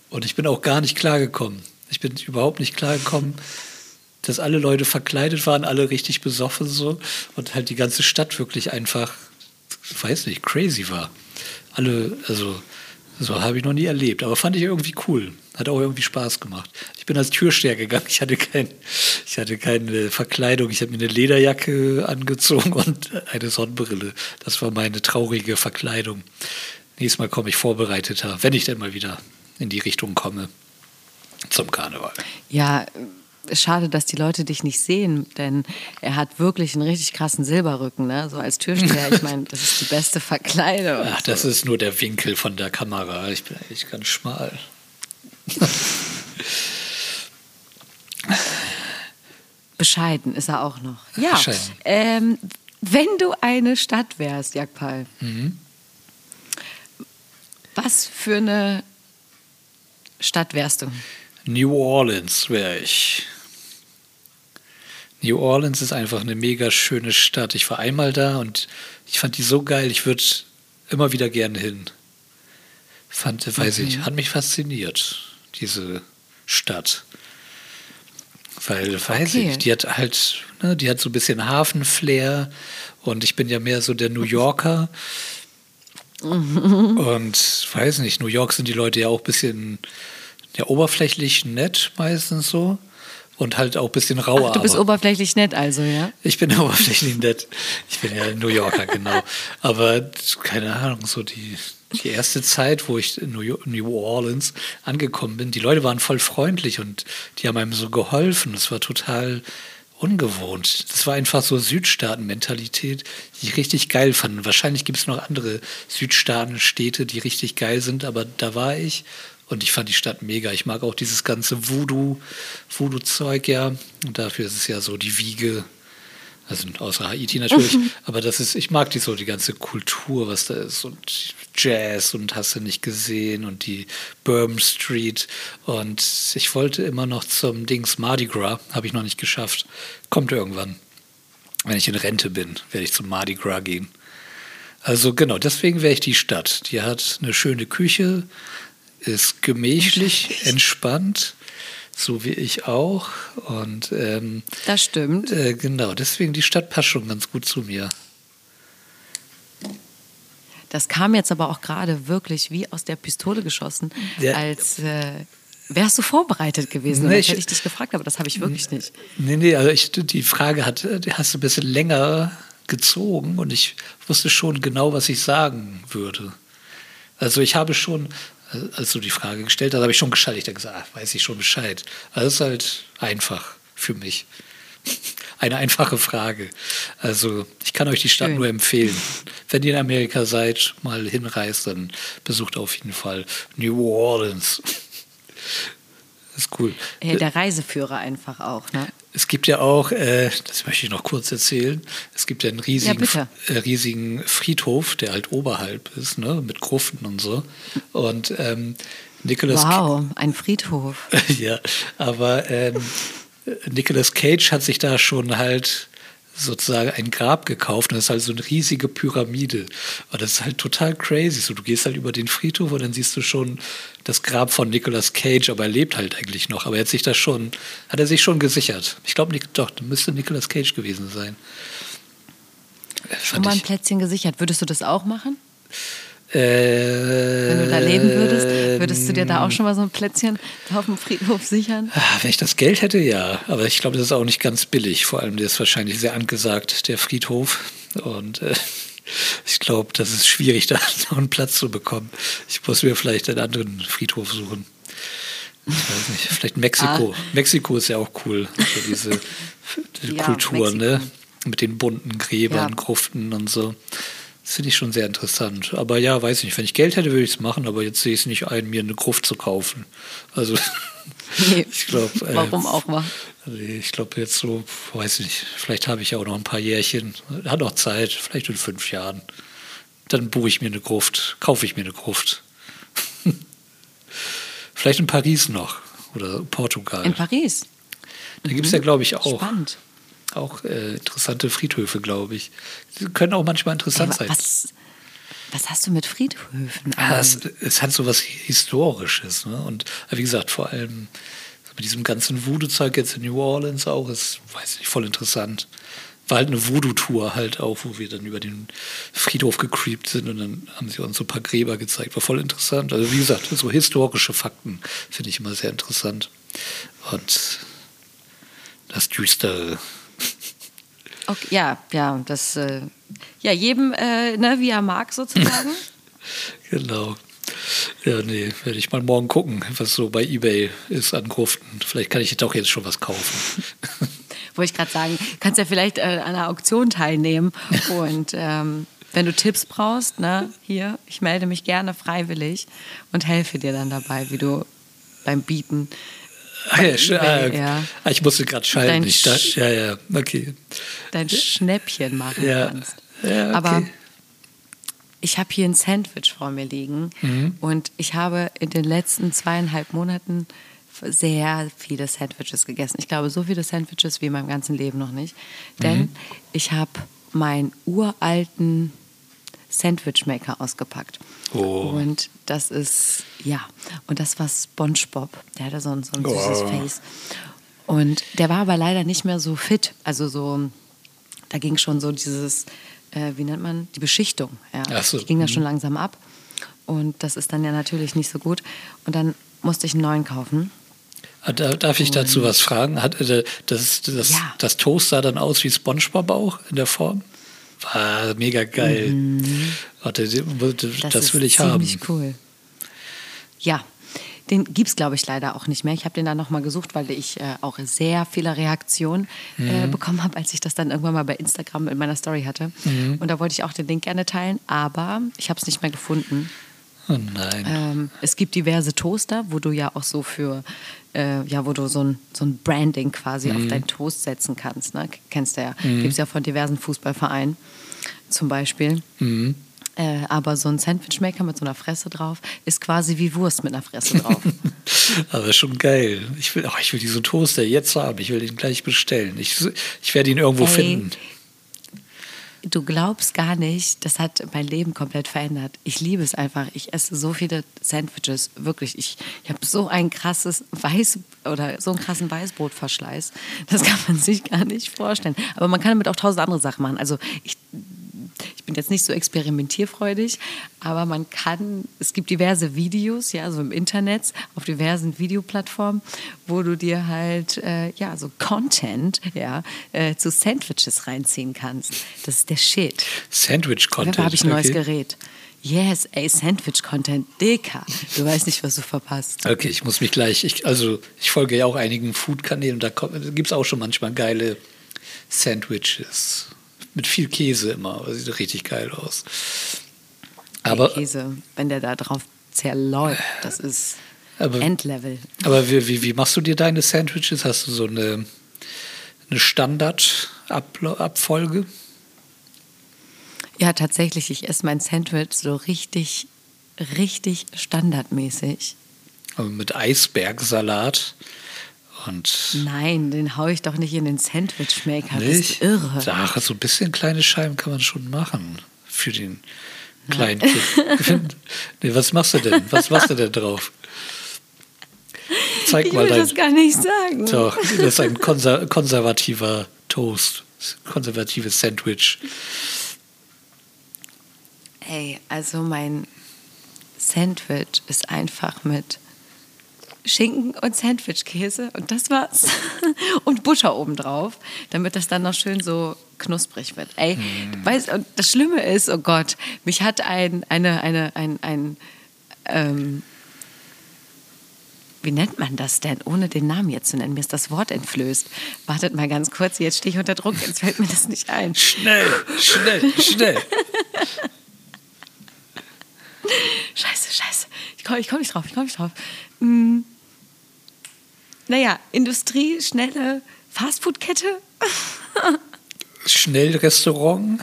Und ich bin auch gar nicht klargekommen. Ich bin überhaupt nicht klargekommen, dass alle Leute verkleidet waren, alle richtig besoffen so. Und halt die ganze Stadt wirklich einfach, weiß nicht, crazy war. Alle, also so habe ich noch nie erlebt. Aber fand ich irgendwie cool. Hat auch irgendwie Spaß gemacht. Ich bin als Türsteher gegangen. Ich hatte, kein, ich hatte keine Verkleidung. Ich habe mir eine Lederjacke angezogen und eine Sonnenbrille. Das war meine traurige Verkleidung. Nächstes Mal komme ich vorbereiteter, wenn ich denn mal wieder in die Richtung komme zum Karneval. Ja, schade, dass die Leute dich nicht sehen, denn er hat wirklich einen richtig krassen Silberrücken, ne? So als Türsteher, ich meine, das ist die beste Verkleidung. Ach, das ist nur der Winkel von der Kamera. Ich bin eigentlich ganz schmal. Bescheiden ist er auch noch. Ja, ähm, wenn du eine Stadt wärst, Jagpal, Mhm. was für eine Stadt wärst du? New Orleans wäre ich. New Orleans ist einfach eine mega schöne Stadt. Ich war einmal da und ich fand die so geil. Ich würde immer wieder gerne hin. Fand, weiß ich, Mhm. hat mich fasziniert, diese Stadt. Weil, weiß Okay. ich, die hat halt, ne, die hat so ein bisschen Hafenflair und ich bin ja mehr so der New Yorker. Und weiß nicht, New York sind die Leute ja auch ein bisschen ja, oberflächlich nett meistens so und halt auch ein bisschen rauer. Ach, du bist aber- oberflächlich nett also, ja? ich bin oberflächlich nett. Ich bin ja New Yorker, genau. Aber keine Ahnung, so die, die erste Zeit, wo ich in New, Orleans angekommen bin, die Leute waren voll freundlich und die haben einem so geholfen. Es war total ungewohnt. Das war einfach so Südstaaten-Mentalität, die ich richtig geil fand. Wahrscheinlich gibt es noch andere Südstaaten-Städte, die richtig geil sind, aber da war ich und ich fand die Stadt mega. Ich mag auch dieses ganze Voodoo, Voodoo-Zeug, ja. Und dafür ist es ja so die Wiege also außer Haiti natürlich, aber das ist, ich mag die so, die ganze Kultur, was da ist und Jazz und hast du nicht gesehen und die Bourbon Street und ich wollte immer noch zum Dings Mardi Gras, habe ich noch nicht geschafft, kommt irgendwann. Wenn ich in Rente bin, werde ich zum Mardi Gras gehen. Also genau, deswegen wäre ich die Stadt. Die hat eine schöne Küche, ist gemächlich, entspannt, so wie ich auch und ähm, Das stimmt. äh, genau, deswegen die Stadt passt schon ganz gut zu mir. Das kam jetzt aber auch gerade wirklich wie aus der Pistole geschossen, Ja. als äh, Wärst du vorbereitet gewesen? Nee, ich- hätte ich dich gefragt, aber das habe ich wirklich nicht. Nee, nee, also ich, die Frage hat, die hast du ein bisschen länger gezogen und ich wusste schon genau, was ich sagen würde. Also ich habe schon, als du die Frage gestellt hast, habe ich schon geschaltet. Ich habe gesagt, ah, weiß ich schon Bescheid. Also das ist halt einfach für mich. Eine einfache Frage. Also ich kann euch die Stadt Schön. nur empfehlen. Wenn ihr in Amerika seid, mal hinreist, dann besucht auf jeden Fall New Orleans. Das ist cool. Äh, der Reiseführer einfach auch, ne? Es gibt ja auch, äh, das möchte ich noch kurz erzählen, es gibt ja einen riesigen, bitte. äh, riesigen Friedhof, der halt oberhalb ist, ne, mit Gruften und so. Und ähm, Nicolas Wow, ein Friedhof. ja, aber ähm, Nicolas Cage hat sich da schon halt sozusagen ein Grab gekauft und das ist halt so eine riesige Pyramide. Und das ist halt total crazy. So, du gehst halt über den Friedhof und dann siehst du schon das Grab von Nicolas Cage, aber er lebt halt eigentlich noch. Aber er hat sich das schon, hat er sich schon gesichert. Ich glaube, doch, müsste Nicolas Cage gewesen sein. Schon mal ein Plätzchen gesichert. Würdest du das auch machen? Wenn du da leben würdest, würdest du dir da auch schon mal so ein Plätzchen auf dem Friedhof sichern? Ah, Wenn ich das Geld hätte, ja. Aber ich glaube, das ist auch nicht ganz billig. Vor allem, der ist wahrscheinlich sehr angesagt, der Friedhof. Und äh, ich glaube, das ist schwierig, da noch einen Platz zu bekommen. Ich muss mir vielleicht einen anderen Friedhof suchen. Ich weiß nicht, vielleicht Mexiko. Mexiko ist ja auch cool. So diese diese Ja, Kultur, ne? Mexiko. Mit den bunten Gräbern, Ja. Gruften und so. Das finde ich schon sehr interessant. Aber ja, weiß ich nicht. Wenn ich Geld hätte, würde ich es machen, aber jetzt sehe ich es nicht ein, mir eine Gruft zu kaufen. Also Nee. ich glaube. Äh, Warum auch mal? Ich glaube jetzt so, weiß ich nicht, vielleicht habe ich ja auch noch ein paar Jährchen, hat noch Zeit, vielleicht in fünf Jahren. Dann buche ich mir eine Gruft, kaufe ich mir eine Gruft. vielleicht in Paris noch oder Portugal. In Paris. da gibt es ja, glaube ich, auch, Spannend. Auch äh, interessante Friedhöfe, glaube ich. Die können auch manchmal interessant sein. was, was hast du mit Friedhöfen? Ja, es, es hat so was Historisches. Ne? Und wie gesagt, vor allem mit diesem ganzen Voodoo-Zeug jetzt in New Orleans auch, ist, weiß nicht, voll interessant. War halt eine Voodoo-Tour halt auch, wo wir dann über den Friedhof gecreept sind und dann haben sie uns so ein paar Gräber gezeigt. War voll interessant. Also wie gesagt, so historische Fakten finde ich immer sehr interessant. Und das Düstere. Okay, ja, ja, das, äh, ja, jedem, äh, ne, wie er mag sozusagen. Genau. Ja, nee, werde ich mal morgen gucken, was so bei Ebay ist an Gruften. Vielleicht kann ich doch jetzt schon was kaufen. Wollte ich gerade sagen, kannst ja vielleicht äh, an einer Auktion teilnehmen und ähm, wenn du Tipps brauchst, ne, hier, ich melde mich gerne freiwillig und helfe dir dann dabei, wie du beim Bieten Ah, ja, eBay, ja. ah, ich musste gerade schalten. Dein Ich da, Sch- ja, ja, okay. dein Schnäppchen machen Ja, kannst. ja, okay. Aber ich habe hier ein Sandwich vor mir liegen Mhm. und ich habe in den letzten zweieinhalb Monaten sehr viele Sandwiches gegessen. Ich glaube, so viele Sandwiches wie in meinem ganzen Leben noch nicht. Denn Mhm. ich habe meinen uralten Sandwichmaker ausgepackt. Oh. Und das ist, ja, und das war SpongeBob. Der hatte so ein, so ein süßes Oh. Face. Und der war aber leider nicht mehr so fit. Also so, da ging schon so dieses, äh, wie nennt man, die Beschichtung. Ja. So, Die ging da mhm. schon langsam ab. Und das ist dann ja natürlich nicht so gut. Und dann musste ich einen neuen kaufen. Ah, da- Darf ich dazu was fragen? Hat, äh, das, das, Ja. das Toast sah dann aus wie Spongebob auch in der Form? War mega geil. Warte, das, das, will ich haben. cool. Ja, den gibt es, glaube ich, leider auch nicht mehr. Ich habe den dann nochmal gesucht, weil ich äh, auch sehr viele Reaktionen Mhm. äh, bekommen habe, als ich das dann irgendwann mal bei Instagram in meiner Story hatte. Mhm. Und da wollte ich auch den Link gerne teilen, aber ich habe es nicht mehr gefunden. Oh nein. Ähm, es gibt diverse Toaster, wo du ja auch so für, äh, ja, wo du so ein, so ein Branding quasi Mhm. auf deinen Toast setzen kannst. Ne? Kennst du ja. Gibt es ja von diversen Fußballvereinen zum Beispiel. Mhm. Äh, aber so ein Sandwichmaker mit so einer Fresse drauf ist quasi wie Wurst mit einer Fresse drauf. Aber schon geil. Ich will, oh, ich will diesen Toaster jetzt haben. Ich will ihn gleich bestellen. Ich, ich werde ihn irgendwo Ey, finden. Du glaubst gar nicht, das hat mein Leben komplett verändert. Ich liebe es einfach. Ich esse so viele Sandwiches, wirklich. Ich, ich habe so ein krasses Weiß oder so einen krassen Weißbrotverschleiß. Das kann man sich gar nicht vorstellen. Aber man kann damit auch tausend andere Sachen machen. Also ich, ich bin jetzt nicht so experimentierfreudig, aber man kann, es gibt diverse Videos, ja, so im Internet, auf diversen Videoplattformen, wo du dir halt, äh, ja, so Content, ja, äh, zu Sandwiches reinziehen kannst. Das ist der Shit. Sandwich-Content. Da habe ich ein neues okay. Gerät. Yes, ey, Sandwich-Content, Dicker. Du weißt nicht, was du verpasst. Okay, ich muss mich gleich, ich, also ich folge ja auch einigen Food-Kanälen da gibt es auch schon manchmal geile Sandwiches. Mit viel Käse immer, aber sieht richtig geil aus. Aber Aber, Käse, wenn der da drauf zerläuft, das ist Aber- Endlevel. aber wie, wie, wie machst du dir deine Sandwiches? Hast du so eine, eine Standardabfolge? Ja, tatsächlich, ich esse mein Sandwich so richtig, richtig standardmäßig. Also mit Eisbergsalat und Nein, den hau ich doch nicht in den Sandwichmaker. Das nicht? ist irre. Ach, so ein bisschen kleine Scheiben kann man schon machen für den kleinen Kind. nee, was machst du denn? Was machst du denn drauf? Zeig ich mal will dein. das gar nicht sagen. Doch, das ist ein konser konservativer Toast, konservatives Sandwich. Ey, also mein Sandwich ist einfach mit Schinken und Sandwichkäse und das war's. und Butter obendrauf, damit das dann noch schön so knusprig wird. Ey, Mm. weißt, und das Schlimme ist, oh Gott, mich hat ein, eine, eine, ein, ein ähm, wie nennt man das denn, ohne den Namen jetzt zu nennen? Mir ist das Wort entflößt. Wartet mal ganz kurz, jetzt stehe ich unter Druck, jetzt fällt mir das nicht ein. Schnell, schnell, schnell. Scheiße, scheiße. Ich komme ich komm nicht drauf, ich komme nicht drauf. Hm. Naja, Industrie, schnelle Fastfood-Kette. Schnellrestaurant.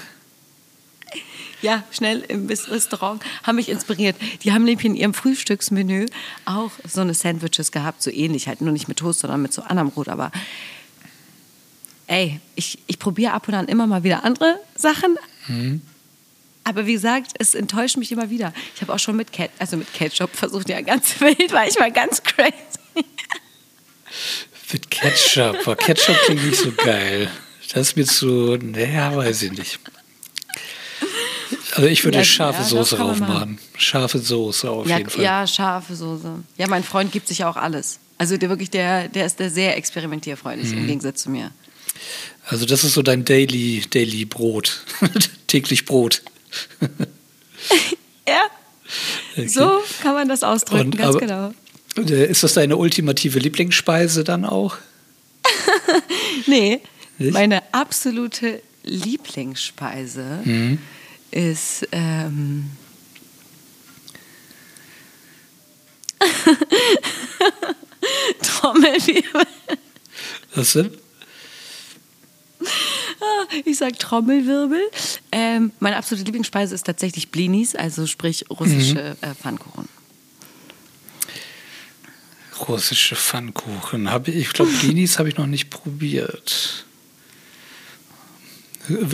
Ja, schnell im Restaurant haben mich inspiriert. Die haben nämlich in ihrem Frühstücksmenü auch so eine Sandwiches gehabt, so ähnlich, halt nur nicht mit Toast, sondern mit so anderem Brot. Aber ey, ich, ich probiere ab und an immer mal wieder andere Sachen. Aber wie gesagt, es enttäuscht mich immer wieder. Ich habe auch schon mit, Cat, also mit Ketchup versucht, ja ganz wild, war ich mal ganz crazy. Mit Ketchup. Boah, Ketchup klingt nicht so geil. Das ist mir zu, naja, weiß ich nicht. Also ich würde Ja, scharfe ja, Soße drauf machen. Scharfe Soße auf Ja, jeden Fall. ja, scharfe Soße. Ja, mein Freund gibt sich ja auch alles. Also der wirklich, der, der ist der sehr experimentierfreudig Mhm. im Gegensatz zu mir. Also das ist so dein Daily, Daily Brot. Täglich Brot. Ja, Okay. so kann man das ausdrücken, Und ganz aber- genau. Äh, Ist das deine ultimative Lieblingsspeise dann auch? Nee, Nicht? meine absolute Lieblingsspeise Mhm. ist ähm, Trommelwirbel. Was denn? Ich sag Trommelwirbel. Ähm, meine absolute Lieblingsspeise ist tatsächlich Blinis, also sprich russische Mhm. äh, Pfannkuchen. Russische Pfannkuchen. Hab ich ich glaube, Blinis habe ich noch nicht probiert.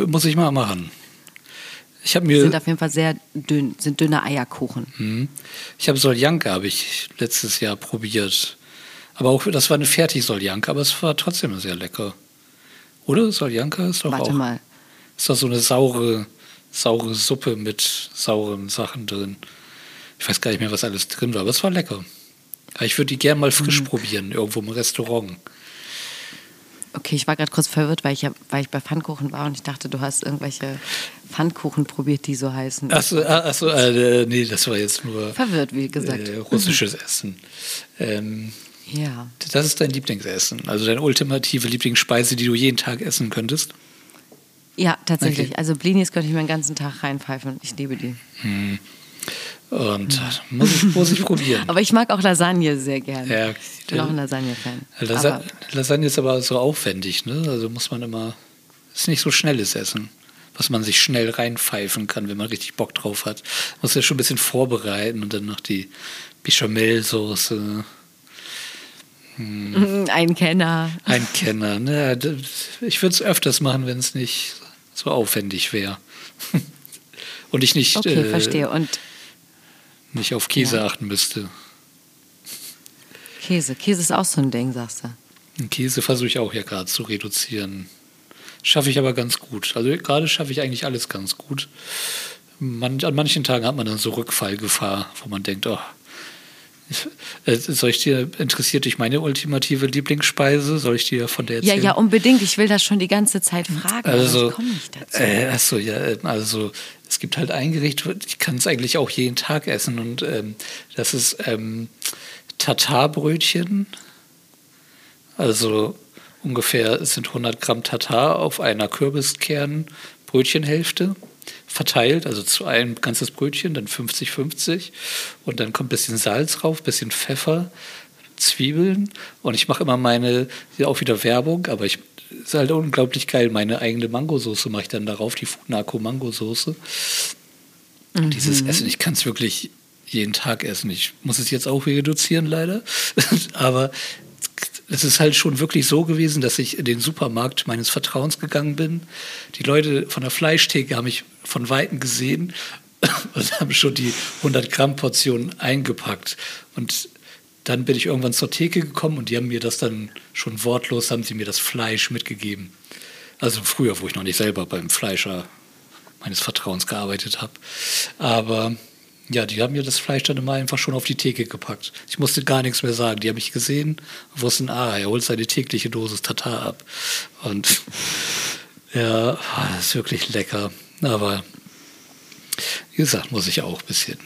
Muss ich mal machen. Ich habe mir Sind auf jeden Fall sehr dünn, sind dünne Eierkuchen. Mhm. Ich habe Soljanka habe ich letztes Jahr probiert. Aber auch das war eine Fertig-Soljanka, aber es war trotzdem sehr lecker. Oder? Soljanka ist doch Warte auch. mal. Ist doch so eine saure, saure Suppe mit sauren Sachen drin. Ich weiß gar nicht mehr, was alles drin war, aber es war lecker. Ich würde die gerne mal frisch Mhm. probieren, irgendwo im Restaurant. Okay, ich war gerade kurz verwirrt, weil ich, ja, weil ich bei Pfannkuchen war und ich dachte, du hast irgendwelche Pfannkuchen probiert, die so heißen. Achso, achso äh, nee, das war jetzt nur Verwirrt, wie gesagt. äh, russisches Essen. Ähm, Ja. das ist dein Lieblingsessen, also deine ultimative Lieblingsspeise, die du jeden Tag essen könntest. Ja, tatsächlich. Okay. Also Blinis könnte ich mir den ganzen Tag reinpfeifen. Ich liebe die. Und muss, ich, muss ich probieren. Aber ich mag auch Lasagne sehr gerne. Ja, ich bin auch ein Lasagne-Fan. Lasa Lasagne ist aber so aufwendig, ne? Also muss man immer. Ist nicht so schnelles Essen, was man sich schnell reinpfeifen kann, wenn man richtig Bock drauf hat. Muss ja schon ein bisschen vorbereiten und dann noch die Bechamelsoße. ein Kenner. Ein Kenner. Ne? Ich würde es öfters machen, wenn es nicht so aufwendig wäre. Und ich nicht, Okay, äh, verstehe. Und nicht auf Käse Ja. achten müsste. Käse. Käse ist auch so ein Ding, sagst du. Den Käse versuche ich auch ja gerade zu reduzieren. Schaffe ich aber ganz gut. Also gerade schaffe ich eigentlich alles ganz gut. Man, an manchen Tagen hat man dann so Rückfallgefahr, wo man denkt, oh, soll ich dir, interessiert dich meine ultimative Lieblingsspeise? Soll ich dir von der erzählen? Ja, ja, unbedingt. Ich will das schon die ganze Zeit fragen, also, aber ich komme nicht dazu. Äh, achso, ja, also es gibt halt ein Gericht, ich kann es eigentlich auch jeden Tag essen und ähm, das ist ähm, Tatarbrötchen. Also ungefähr sind 100 Gramm Tatar auf einer Kürbiskernbrötchenhälfte verteilt, also zu einem ganzes Brötchen, dann 50-50 und dann kommt ein bisschen Salz drauf, ein bisschen Pfeffer, Zwiebeln und ich mache immer meine, ja auch wieder Werbung, aber ich ist halt unglaublich geil, meine eigene Mangosoße mache ich dann darauf, die Funako Mangosoße. Mhm. Dieses Essen, ich kann es wirklich jeden Tag essen. Ich muss es jetzt auch reduzieren leider, aber es ist halt schon wirklich so gewesen, dass ich in den Supermarkt meines Vertrauens gegangen bin. Die Leute von der Fleischtheke haben mich von Weitem gesehen und haben schon die 100 Gramm Portion eingepackt. Und dann bin ich irgendwann zur Theke gekommen und die haben mir das dann schon wortlos, haben sie mir das Fleisch mitgegeben. Also früher, wo ich noch nicht selber beim Fleischer meines Vertrauens gearbeitet habe. Aber ja, die haben mir das Fleisch dann immer einfach schon auf die Theke gepackt. Ich musste gar nichts mehr sagen. Die haben mich gesehen und wussten, ah, er holt seine tägliche Dosis Tatar ab. Und ja, ah, das ist wirklich lecker. Aber wie gesagt, muss ich auch ein bisschen.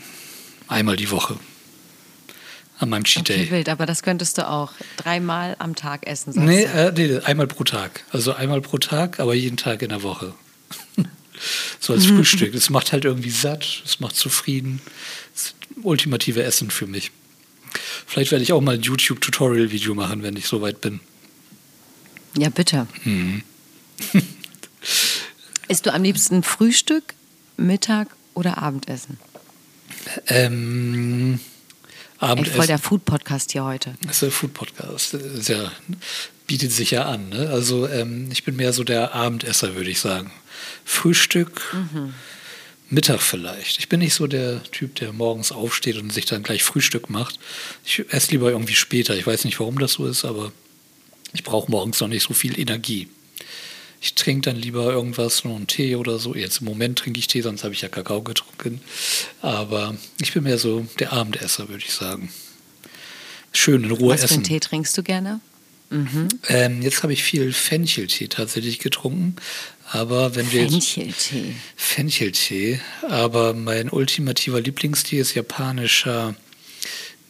Einmal die Woche. An meinem Cheat Day. Okay, wild, aber das könntest du auch dreimal am Tag essen. Nee, äh, nee, einmal pro Tag. Also einmal pro Tag, aber jeden Tag in der Woche. so als Frühstück. Es macht halt irgendwie satt, es macht zufrieden. Das ist ultimative Essen für mich. Vielleicht werde ich auch mal ein YouTube-Tutorial-Video machen, wenn ich soweit bin. Ja, bitte. Mhm. Isst du am liebsten Frühstück, Mittag oder Abendessen? Ähm, Abendessen. Ey, voll der Food-Podcast hier heute. Das ist der Food-Podcast. Ja, bietet sich ja an. Ne? Also ähm, ich bin mehr so der Abendesser, würde ich sagen. Frühstück, mhm. Mittag vielleicht. Ich bin nicht so der Typ, der morgens aufsteht und sich dann gleich Frühstück macht. Ich esse lieber irgendwie später. Ich weiß nicht, warum das so ist, aber ich brauche morgens noch nicht so viel Energie. Ich trinke dann lieber irgendwas, nur einen Tee oder so. Jetzt im Moment trinke ich Tee, sonst habe ich ja Kakao getrunken. Aber ich bin mehr so der Abendesser, würde ich sagen. Schön in Ruhe Was essen. Was für einen Tee trinkst du gerne? Mhm. Ähm, jetzt habe ich viel Fencheltee tatsächlich getrunken. Aber wenn wir Fencheltee. Fencheltee. Aber mein ultimativer Lieblingstee ist japanischer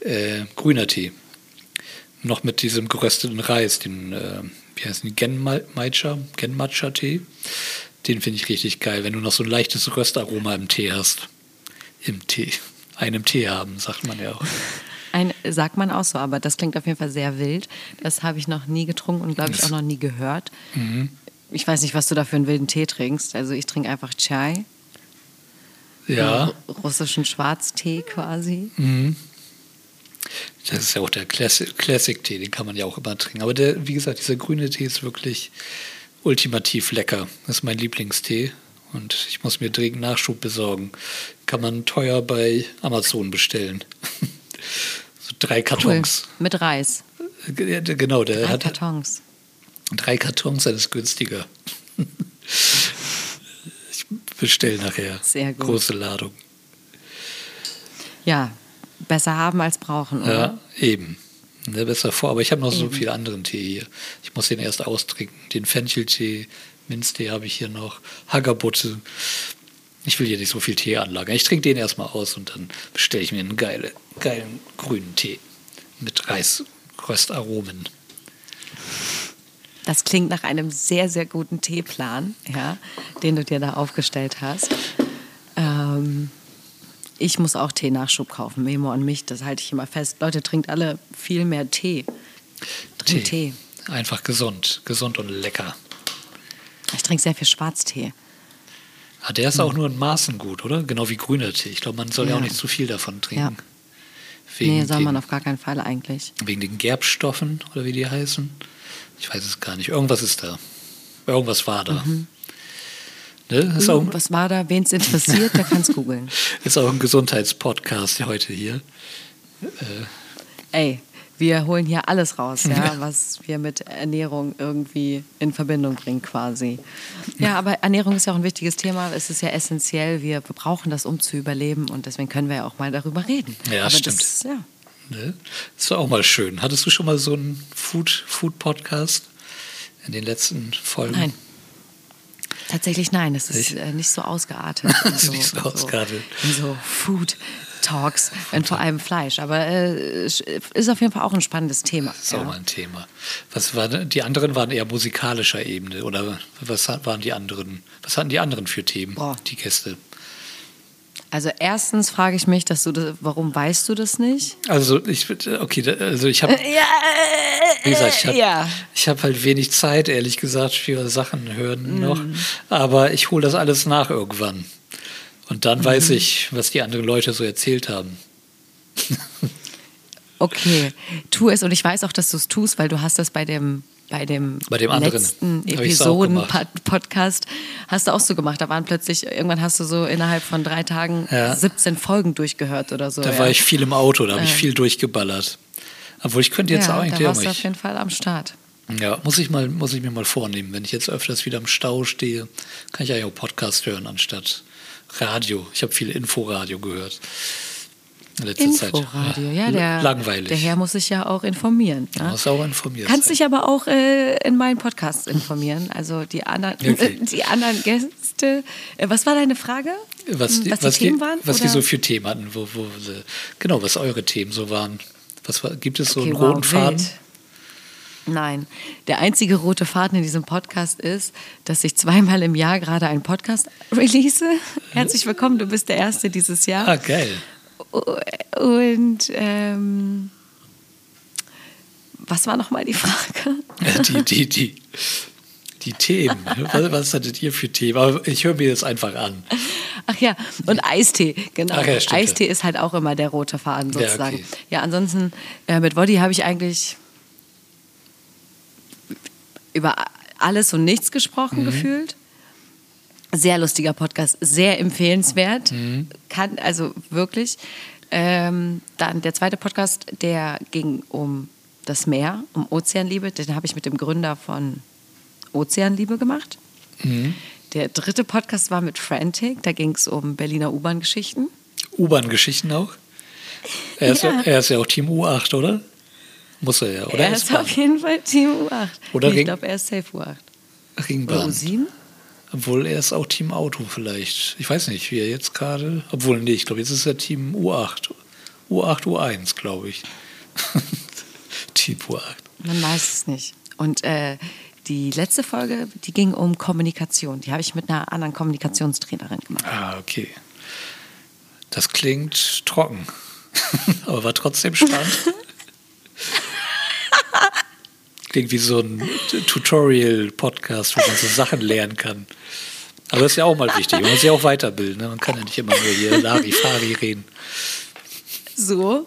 äh, grüner Tee. Noch mit diesem gerösteten Reis, den, äh, wie heißt die, Genmatcha, Genmatcha Tee. Den finde ich richtig geil, wenn du noch so ein leichtes Röstaroma im Tee hast. Im Tee. Einem Tee haben, sagt man ja auch. Ein, sagt man auch so, aber das klingt auf jeden Fall sehr wild. Das habe ich noch nie getrunken und glaube ich auch noch nie gehört. Mhm. Ich weiß nicht, was du da für einen wilden Tee trinkst. Also ich trinke einfach Chai. Ja. Russischen Schwarztee quasi. Mhm. Das ist ja auch der Classic-Tee, den kann man ja auch immer trinken. Aber der, wie gesagt, dieser grüne Tee ist wirklich ultimativ lecker. Das ist mein Lieblingstee. Und ich muss mir dringend Nachschub besorgen. Kann man teuer bei Amazon bestellen. so drei Kartons. Cool. Mit Reis. Genau, der drei hat. Kartons. Drei Kartons, das ist günstiger. ich bestelle nachher. Sehr gut. Große Ladung. Ja, besser haben als brauchen, oder? Ja, eben. Ne, besser vor. Aber ich habe noch eben. so viel anderen Tee hier. Ich muss den erst austrinken. Den Fencheltee, Minztee habe ich hier noch, Haggerbutte. Ich will hier nicht so viel Tee anlagern. Ich trinke den erstmal aus und dann bestelle ich mir einen geile, geilen grünen Tee mit Reisröstaromen. Das klingt nach einem sehr, sehr guten Teeplan, ja, den du dir da aufgestellt hast. Ähm, ich muss auch Tee-Nachschub kaufen, Memo an mich, das halte ich immer fest. Leute, trinkt alle viel mehr Tee. Trinkt Tee. Tee. Einfach gesund, gesund und lecker. Ich trinke sehr viel Schwarztee. Ah, der ist hm. auch nur in Maßen gut, oder? Genau wie grüner Tee. Ich glaube, man soll ja. ja auch nicht zu viel davon trinken. Ja. Wegen nee, soll man auf gar keinen Fall eigentlich. Wegen den Gerbstoffen oder wie die heißen. Ich weiß es gar nicht. Irgendwas ist da. Irgendwas war da. Mhm. Ne? Ist auch, was war da? Wen es interessiert, der kann es googeln. Ist auch ein Gesundheitspodcast heute hier. Äh. Ey, Wir holen hier alles raus, ja, was wir mit Ernährung irgendwie in Verbindung bringen quasi. Ja, aber Ernährung ist ja auch ein wichtiges Thema. Es ist ja essentiell. Wir brauchen das, um zu überleben und deswegen können wir ja auch mal darüber reden. Ja, aber stimmt. Das, ja. Ne? Das war auch mal schön. Hattest du schon mal so einen Food, Food Podcast in den letzten Folgen? Nein. Tatsächlich nein, es ist äh, nicht so ausgeartet. in Ist nicht so ausgeartet. In so Food Talks, und vor allem Fleisch. Aber äh, ist auf jeden Fall auch ein spannendes Thema. Das ist auch mal ein Thema. Was war, die anderen waren eher musikalischer Ebene oder was waren die anderen? Was hatten die anderen für Themen, Boah. die Gäste? Also erstens frage ich mich, dass du das, warum weißt du das nicht? Also ich okay, also ich habe Ja, wie gesagt, ich habe ja. hab halt wenig Zeit, ehrlich gesagt, für Sachen hören Mhm. noch. Aber ich hole das alles nach irgendwann. Und dann Mhm. weiß ich, was die anderen Leute so erzählt haben. Okay, tu es und ich weiß auch, dass du es tust, weil du hast das bei dem bei dem, Bei dem anderen letzten. Episoden-Podcast hast du auch so gemacht. Da waren plötzlich, irgendwann hast du so innerhalb von drei Tagen Ja. 17 Folgen durchgehört oder so. Da ja. war ich viel im Auto, da habe ich Ja. viel durchgeballert. Obwohl ich könnte jetzt ja, auch da eigentlich auch warst du auf jeden Fall am Start. Ja, muss ich, mal, muss ich mir mal vornehmen. Wenn ich jetzt öfters wieder im Stau stehe, kann ich eigentlich auch Podcast hören anstatt Radio. Ich habe viel Inforadio gehört. In letzter Zeit. Inforadio, ja, der, Langweilig. der Herr muss sich ja auch informieren. Du Ja? musst auch informiert Kannst sein. dich aber auch äh, in meinen Podcast informieren. Also die anderen, Okay. die anderen Gäste. Äh, was war deine Frage? was die, was die was Themen die, waren? was die oder? so für Themen hatten, wo, wo sie, genau, was eure Themen so waren. Was war, gibt es so Okay, einen wow, roten Faden? wild. Nein, der einzige rote Faden in diesem Podcast ist, dass ich zweimal im Jahr gerade einen Podcast release. Herzlich willkommen, du bist der Erste dieses Jahr. Ah, geil. Und ähm, was war nochmal die Frage? Ja, die, die, die, die Themen. Was, was hattet ihr für Themen? Aber ich höre mir das einfach an. Ach ja, und Eistee, genau. Ach ja, Eistee ist halt auch immer der rote Faden Ja, sozusagen. okay. Ja, ansonsten äh, mit Woddy habe ich eigentlich über alles und nichts Mhm. gesprochen gefühlt. Sehr lustiger Podcast, sehr empfehlenswert. Mhm. Kann, also wirklich. Ähm, dann der zweite Podcast, der ging um das Meer, um Ozeanliebe. Den habe ich mit dem Gründer von Ozeanliebe gemacht. Mhm. Der dritte Podcast war mit Frantic, da ging es um Berliner U-Bahn-Geschichten. U-Bahn-Geschichten auch? Er ist ja. Ja. er ist ja auch Team U8, oder? Muss er ja, oder? er ist auf jeden Fall Team U8. Oder nee, ich glaube, er ist Safe U8. Oder Ringbahn. U7? Obwohl er ist auch Team Auto vielleicht. Ich weiß nicht, wie er jetzt gerade. Obwohl, nee, ich glaube, jetzt ist er Team U8. U8, U1, glaube ich. Team U8. Man weiß es nicht. Und äh, die letzte Folge, die ging um Kommunikation. Die habe ich mit einer anderen Kommunikationstrainerin gemacht. Ah, okay. Das klingt trocken. Aber war trotzdem spannend. klingt wie so ein Tutorial-Podcast, wo man so Sachen lernen kann. Aber das ist ja auch mal wichtig. Man muss sich auch weiterbilden. Ne? Man kann ja nicht immer nur hier Larifari reden. So.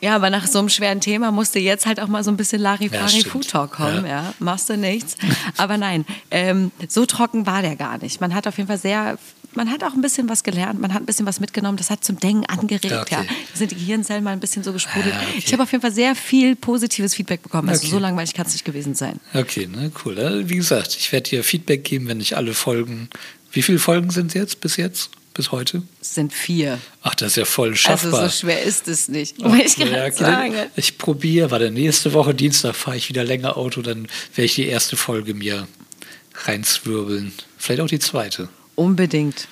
Ja, aber nach so einem schweren Thema musste jetzt halt auch mal so ein bisschen Ja, Larifari stimmt. Food Talk kommen, Ja. ja. Machst du nichts. Aber nein, ähm, so trocken war der gar nicht. Man hat auf jeden Fall sehr, man hat auch ein bisschen was gelernt, man hat ein bisschen was mitgenommen, das hat zum Denken angeregt, Ja, okay. ja. Da sind die Gehirnzellen mal ein bisschen so gesprudelt. Ja, okay. Ich habe auf jeden Fall sehr viel positives Feedback bekommen. Also Okay. so langweilig kann es nicht gewesen sein. Okay, ne, cool. Ja, Wie gesagt, ich werde dir Feedback geben, wenn ich alle Folgen. Wie viele Folgen sind es jetzt bis jetzt? Bis heute? Es sind vier. Ach, das ist ja voll Also schaffbar. so schwer ist es nicht. Wollte ich Ja, gerade. Ich probiere, warte, nächste Woche Dienstag fahre ich wieder länger Auto, dann werde ich die erste Folge mir reinzwirbeln. Vielleicht auch die zweite. Unbedingt.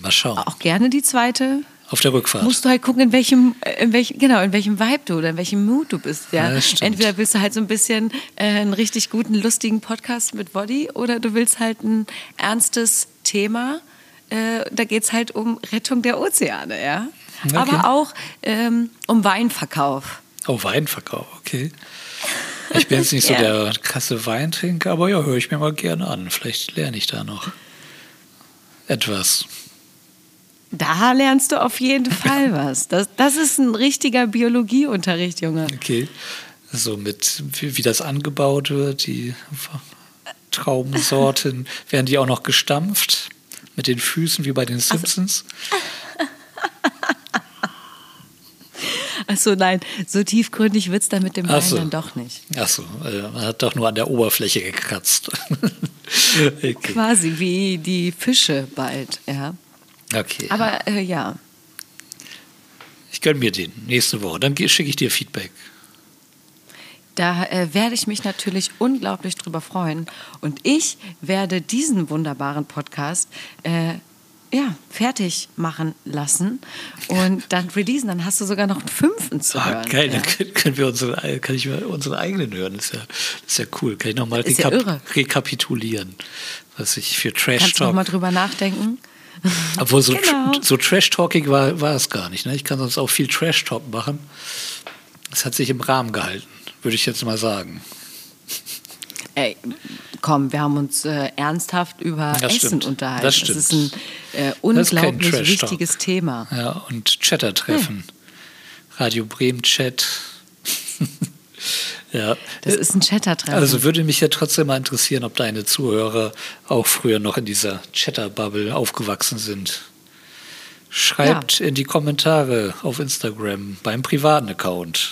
Mal schauen. Auch gerne die zweite. Auf der Rückfahrt. Musst du halt gucken, in welchem, in welchem, genau, in welchem Vibe du oder in welchem Mood du bist. Ja? Ja. Entweder willst du halt so ein bisschen äh, einen richtig guten, lustigen Podcast mit Body oder du willst halt ein ernstes Thema. Äh, da geht es halt um Rettung der Ozeane, ja. Okay. Aber auch ähm, um Weinverkauf. Oh, Weinverkauf, okay. Ich bin jetzt nicht so Ja. der krasse Weintrinker, aber ja, höre ich mir mal gerne an. Vielleicht lerne ich da noch etwas. Da lernst du auf jeden Fall was. Das, das ist ein richtiger Biologieunterricht, Junge. Okay. So mit, wie, wie das angebaut wird, die Traubensorten, werden die auch noch gestampft? Mit den Füßen wie bei den Simpsons? Achso, nein, so tiefgründig wird es dann mit dem Wein so. dann doch nicht. Achso, äh, man hat doch nur an der Oberfläche gekratzt. okay. Quasi wie die Fische bald, ja. okay. Aber äh, ja, ich gönne mir den nächste Woche. Dann schicke ich dir Feedback. da äh, werde ich mich natürlich unglaublich drüber freuen. Und ich werde diesen wunderbaren Podcast äh, ja, fertig machen lassen und dann releasen. Dann hast du sogar noch einen fünften zu Ah, hören. geil, ja. dann können- wir unsere, kann ich unsere eigenen hören. Das ist ja, das ist ja cool. Kann ich nochmal Ist ja rekapitulieren, was ich für Trash Kannst du noch mal Talk. drüber nachdenken? Obwohl so, Genau. so Trash Talking war, war es gar nicht. Ne? Ich kann sonst auch viel Trash Talk machen. Es hat sich im Rahmen gehalten, würde ich jetzt mal sagen. Ey, komm, wir haben uns äh, ernsthaft über Das Essen stimmt. unterhalten. Das ist stimmt. ein äh, unglaublich wichtiges Thema. Ja, und Chatter-Treffen. Radio Bremen Chat. ja. Das ist ein Chatter-Treffen. Also würde mich ja trotzdem mal interessieren, ob deine Zuhörer auch früher noch in dieser Chatter-Bubble aufgewachsen sind. Schreibt in die Kommentare auf Instagram beim privaten Account.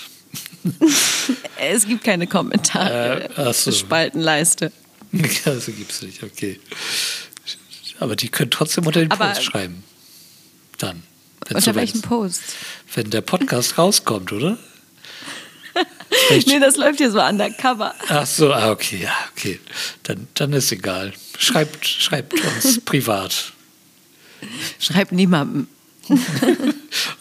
es gibt keine Kommentare. Äh, so. Spaltenleiste. Also gibt's nicht, okay. Aber die können trotzdem unter den Aber- Post schreiben. Dann. Unter ist. Post? Wenn der Podcast rauskommt, oder? Nee, das läuft hier so undercover. Ach so, ah, okay, ja, okay. Dann, dann ist egal. Schreibt, schreibt uns privat. Schreibt niemandem.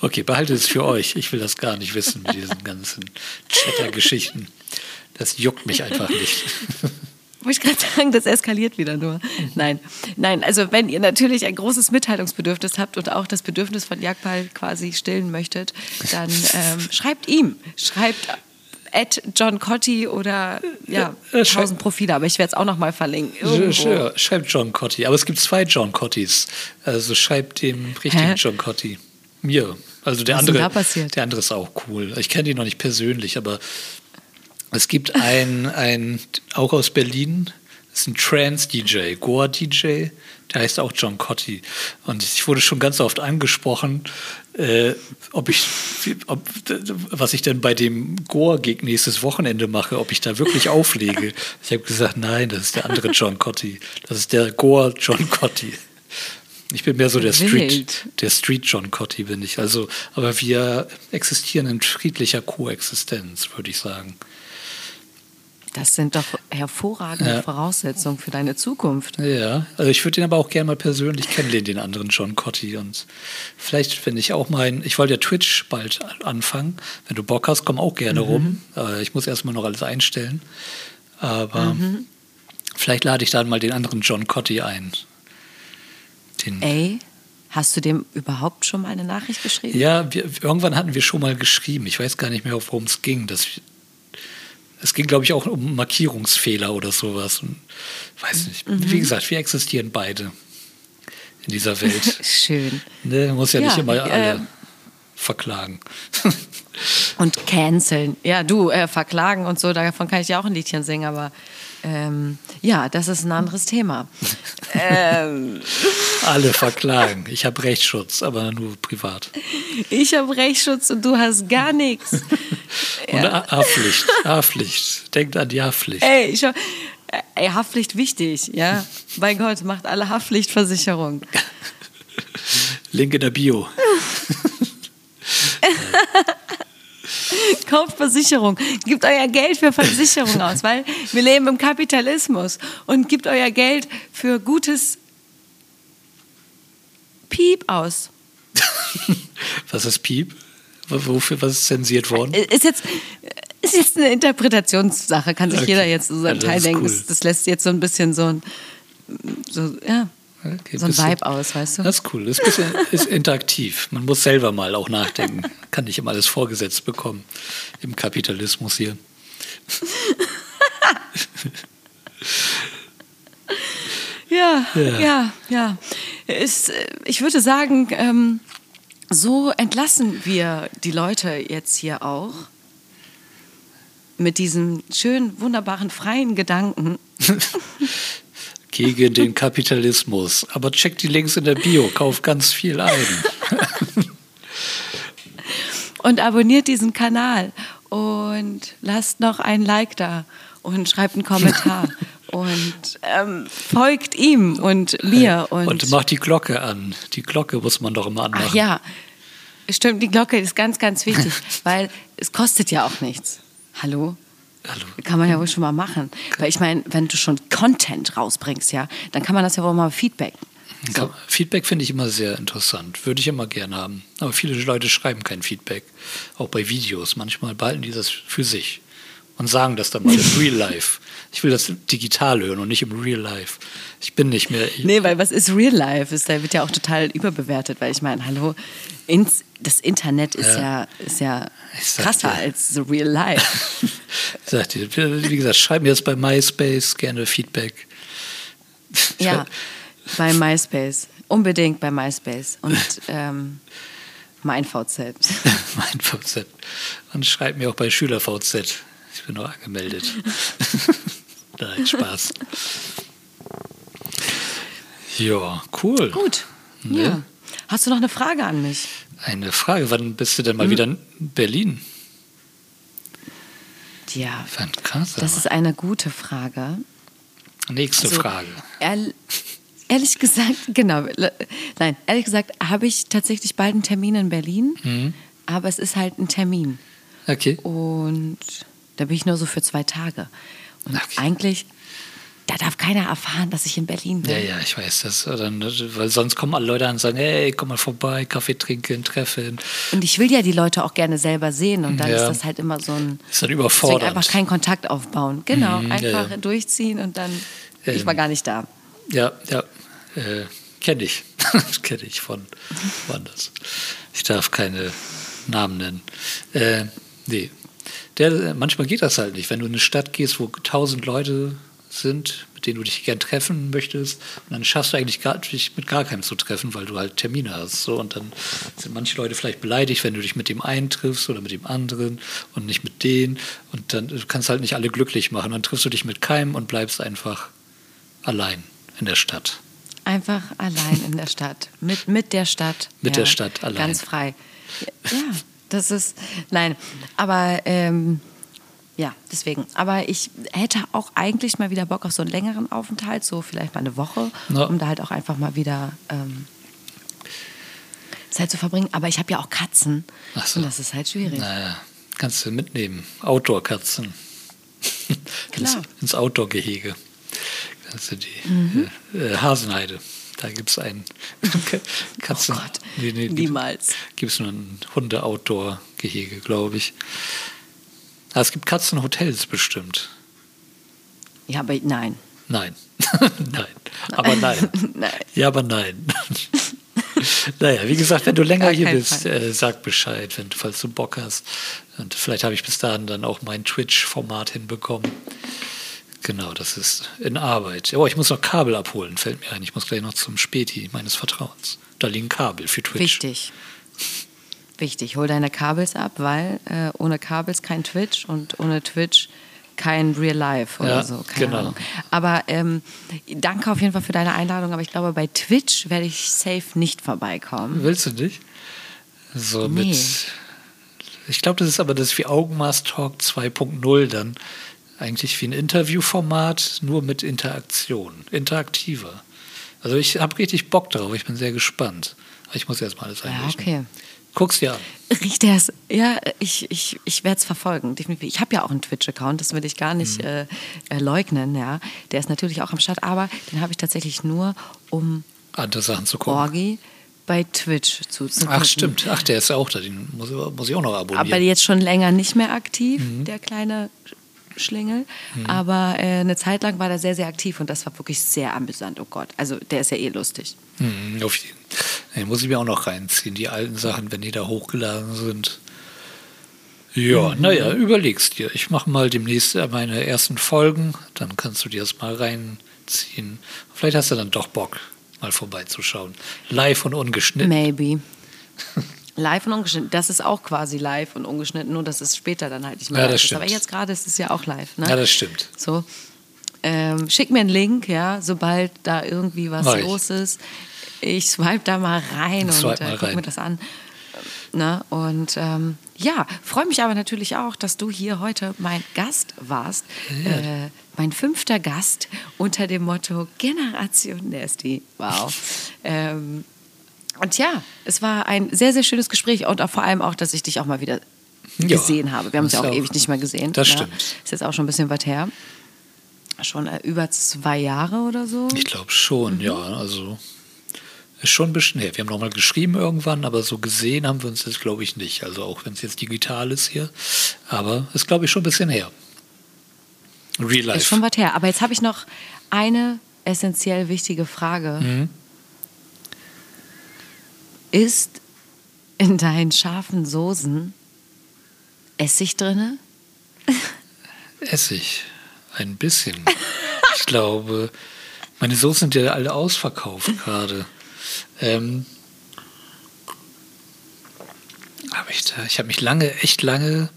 Okay, behaltet es für euch. Ich will das gar nicht wissen mit diesen ganzen Chatter-Geschichten. Das juckt mich einfach nicht. Wollte ich gerade sagen, das eskaliert wieder nur. Nein, nein, also wenn ihr natürlich ein großes Mitteilungsbedürfnis habt und auch das Bedürfnis von Jagdball quasi stillen möchtet, dann ähm, schreibt ihm. Schreibt at John Cotti oder ja, Äh, tausend Profile, aber ich werde es auch noch mal verlinken. Irgendwo. sch- Schreibt John Cotti. Aber es gibt zwei John Cottis. Also schreibt dem richtigen Hä? John Cotti. Mir. Also der Was andere. Der andere ist auch cool. Ich kenne ihn noch nicht persönlich, aber es gibt einen, einen auch aus Berlin. Das ist ein Trance-DJ, Goa-DJ, der heißt auch John Cotti. Und ich wurde schon ganz oft angesprochen, äh, ob ich, ob, was ich denn bei dem Goa-Gig nächstes Wochenende mache, ob ich da wirklich auflege. Ich habe gesagt, nein, das ist der andere John Cotti. Das ist der Goa John Cotti. Ich bin mehr so der Street, Wild. der Street John Cotti bin ich. Also, aber wir existieren in friedlicher Koexistenz, würde ich sagen. Das sind doch hervorragende Ja. Voraussetzungen für deine Zukunft. Ja, also ich würde ihn aber auch gerne mal persönlich kennenlernen, den anderen John Cotti. Und vielleicht, wenn ich auch mein, ich wollte ja Twitch bald anfangen. Wenn du Bock hast, komm auch gerne rum. Äh, Ich muss erstmal noch alles einstellen. Aber vielleicht lade ich dann mal den anderen John Cotti ein. Den, Ey, hast du dem überhaupt schon mal eine Nachricht geschrieben? Ja, wir, irgendwann hatten wir schon mal geschrieben. Ich weiß gar nicht mehr, worum es ging. Das, es ging, glaube ich, auch um Markierungsfehler oder sowas. Und, weiß nicht. Mhm. Wie gesagt, wir existieren beide in dieser Welt. Schön. ne, man muss ja, nicht Ja, immer alle äh, verklagen. Und canceln. Ja, du, äh, verklagen und so, davon kann ich ja auch ein Liedchen singen, aber ähm, ja, das ist ein anderes Thema. ähm, alle verklagen. Ich habe Rechtsschutz, aber nur privat. ich habe Rechtsschutz und du hast gar nichts. Und Ha- Haftpflicht. Haftpflicht. Denkt an die Haftpflicht. Ey, ich hab, ey, Haftpflicht wichtig, ja. Bei Gott, macht alle Haftpflichtversicherung. Link in der Bio. Kauft Versicherung, gebt euer Geld für Versicherung aus, weil wir leben im Kapitalismus und gebt euer Geld für gutes Piep aus. Was ist Piep? Wofür, was ist zensiert worden? Ist jetzt, ist jetzt eine Interpretationssache, kann sich Okay. jeder jetzt so seinen das Teil denken. cool. Das, das lässt jetzt so ein bisschen so ein, so, ja, Okay, so ein bisschen- Vibe aus, weißt du? Das ist cool. Das ist, bisschen, ist interaktiv. Man muss selber mal auch nachdenken. Kann nicht immer alles vorgesetzt bekommen im Kapitalismus hier. Ja, Ja. ja, ja. Ist, äh, ich würde sagen, ähm, so entlassen wir die Leute jetzt hier auch mit diesem schönen, wunderbaren, freien Gedanken. Gegen den Kapitalismus. Aber checkt die Links in der Bio, kauft ganz viel ein. und abonniert diesen Kanal und lasst noch ein Like da und schreibt einen Kommentar und ähm, folgt ihm und mir und, Und macht die Glocke an. Die Glocke muss man doch immer anmachen. ach ja, stimmt, die Glocke ist ganz, ganz wichtig, weil es kostet ja auch nichts. Hallo? Hallo. Kann man ja wohl schon mal machen. Weil ich meine, wenn du schon Content rausbringst, ja, dann kann man das ja wohl mal feedbacken. Kann- Feedback finde ich immer sehr interessant. Würde ich immer gerne haben. Aber viele Leute schreiben kein Feedback. Auch bei Videos. Manchmal behalten die das für sich und sagen das dann mal im Real Life. Ich will das digital hören und nicht im Real Life. Ich bin nicht mehr. Nee, weil was ist Real Life? Ist, da wird ja auch total überbewertet, weil ich meine, hallo, ins, das Internet ist ja, ist ja Ich sag krasser dir. als the real life. Ich sag dir, wie gesagt, schreib mir jetzt bei MySpace gerne Feedback. ja, bei MySpace. Unbedingt bei MySpace. Und ähm, mein VZ. mein VZ. Und schreib mir auch bei SchülerVZ. Ich bin noch angemeldet. Nein, Spaß. Ja, cool. Gut. Ne? Ja. Hast du noch eine Frage an mich? Eine Frage, wann bist du denn Hm. mal wieder in Berlin? Ja, krass. das aber. ist eine gute Frage. Nächste Also, Frage. ehrl- ehrlich gesagt, genau. Nein, ehrlich gesagt habe ich tatsächlich bald einen Termin in Berlin, Mhm. aber es ist halt ein Termin. Okay. Und da bin ich nur so für zwei Tage. Und Okay. eigentlich, da darf keiner erfahren, dass ich in Berlin bin. Ja, ja, ich weiß das. Dann, weil sonst kommen alle Leute an und sagen, hey, komm mal vorbei, Kaffee trinken, treffen. Und ich will ja die Leute auch gerne selber sehen. Und dann Ja. ist das halt immer so ein. Ist dann überfordernd. einfach keinen Kontakt aufbauen. Genau, Mhm, einfach ja. durchziehen und dann. ich Ähm, war gar nicht da. Ja, ja, äh, kenne ich. kenne ich von woanders. Ich darf keine Namen nennen. Äh, nee. Der, manchmal geht das halt nicht. Wenn du in eine Stadt gehst, wo tausend Leute sind, mit denen du dich gern treffen möchtest, und dann schaffst du eigentlich gar, dich mit gar keinem zu treffen, weil du halt Termine hast. So, und dann sind manche Leute vielleicht beleidigt, wenn du dich mit dem einen triffst oder mit dem anderen und nicht mit denen. Und dann du kannst halt nicht alle glücklich machen. Dann triffst du dich mit keinem und bleibst einfach allein in der Stadt. Einfach allein in der Stadt. Mit, mit der Stadt. Mit der Stadt allein. Ganz frei. Ja, das ist. Nein, aber. Ähm, ja, deswegen. Aber ich hätte auch eigentlich mal wieder Bock auf so einen längeren Aufenthalt, so vielleicht mal eine Woche, Ja. um da halt auch einfach mal wieder ähm, Zeit zu verbringen. Aber ich habe ja auch Katzen. Ach so. Und das ist halt schwierig. Naja, kannst du mitnehmen. Outdoor-Katzen. Ins, ins Outdoor-Gehege. Kannst du die Mhm. äh, äh, Hasenheide. Da gibt es ein Katzen. Oh Gott, nee, nee, niemals. Gibt es nur ein Hunde-Outdoor-Gehege, glaube ich. Ah, es gibt Katzenhotels bestimmt. Ja, aber nein. Nein. nein. Aber nein. Nein. Ja, aber nein. naja, wie gesagt, wenn du länger hier bist, äh, sag Bescheid, wenn, falls du Bock hast. Und vielleicht habe ich bis dahin dann auch mein Twitch-Format hinbekommen. Genau, das ist in Arbeit. Oh, ich muss noch Kabel abholen, fällt mir ein. Ich muss gleich noch zum Späti meines Vertrauens. Da liegen Kabel für Twitch. Wichtig. Wichtig. Hol deine Kabels ab, weil äh, ohne Kabels kein Twitch und ohne Twitch kein Real Life oder Ja, so. Keine genau. Ahnung. Aber ähm, danke auf jeden Fall für deine Einladung. Aber ich glaube, bei Twitch werde ich safe nicht vorbeikommen. Willst du nicht? So Nee. mit. Ich glaube, das ist aber das wie Augenmaß Talk 2.0 dann. Eigentlich wie ein Interviewformat, nur mit Interaktion. Interaktiver. Also ich habe richtig Bock drauf, ich bin sehr gespannt. Ich muss erst mal alles Ja, einrichten. okay. Guck's dir an. Riecht der es? Ja, ich, ich, ich werde es verfolgen. Definitiv. Ich habe ja auch einen Twitch-Account, das will ich gar nicht Mhm. äh, äh, leugnen. Ja. Der ist natürlich auch am Start, aber den habe ich tatsächlich nur, um Andere Sachen zu gucken. Orgi bei Twitch zuzugucken. Ach, stimmt. Ach, der ist auch da. Den muss, muss ich auch noch abonnieren. Aber jetzt schon länger nicht mehr aktiv, Mhm. der kleine Sch- Schlingel. Aber äh, eine Zeit lang war der sehr, sehr aktiv und das war wirklich sehr amüsant. Oh Gott, also der ist ja eh lustig. Hm, auf jeden. Den muss ich mir auch noch reinziehen, die alten Sachen, wenn die da hochgeladen sind. Ja, naja, überlegst dir. Ich mache mal demnächst äh, meine ersten Folgen, dann kannst du dir das mal reinziehen. Vielleicht hast du dann doch Bock, mal vorbeizuschauen. Live und ungeschnitten. Maybe. Live und ungeschnitten. Das ist auch quasi live und ungeschnitten, nur dass es später dann halt nicht mehr Ja, live das ist. Aber stimmt. jetzt gerade ist es ja auch live. Ne? Ja, das stimmt. So. Ähm, schick mir einen Link, ja, sobald da irgendwie was Mach ich. los ist. Ich swipe da mal rein und Swipe äh, guck rein. mir das an. Ne? Und ähm, ja, freue mich aber natürlich auch, dass du hier heute mein Gast warst. Ja. Äh, mein fünfter Gast unter dem Motto Generation Nasty. Wow. ähm, und ja, es war ein sehr, sehr schönes Gespräch und vor allem auch, dass ich dich auch mal wieder Ja, gesehen habe. Wir haben uns ja auch auch. ewig nicht mehr gesehen. Das ja. stimmt. Ist jetzt auch schon ein bisschen weit her. Schon äh, über zwei Jahre oder so. Ich glaube schon, ja. Also ist schon ein bisschen her. Wir haben nochmal geschrieben irgendwann, aber so gesehen haben wir uns das, glaube ich, nicht. Also auch wenn es jetzt digital ist hier. Aber ist, glaube ich, schon ein bisschen her. Real Life. Ist schon weit her. Aber jetzt habe ich noch eine essentiell wichtige Frage. Mhm. Ist in deinen scharfen Soßen Essig drinne? Essig. Ein bisschen. ich glaube, meine Soßen sind ja alle ausverkauft gerade. Ähm, hab ich da, ich habe mich lange, echt lange.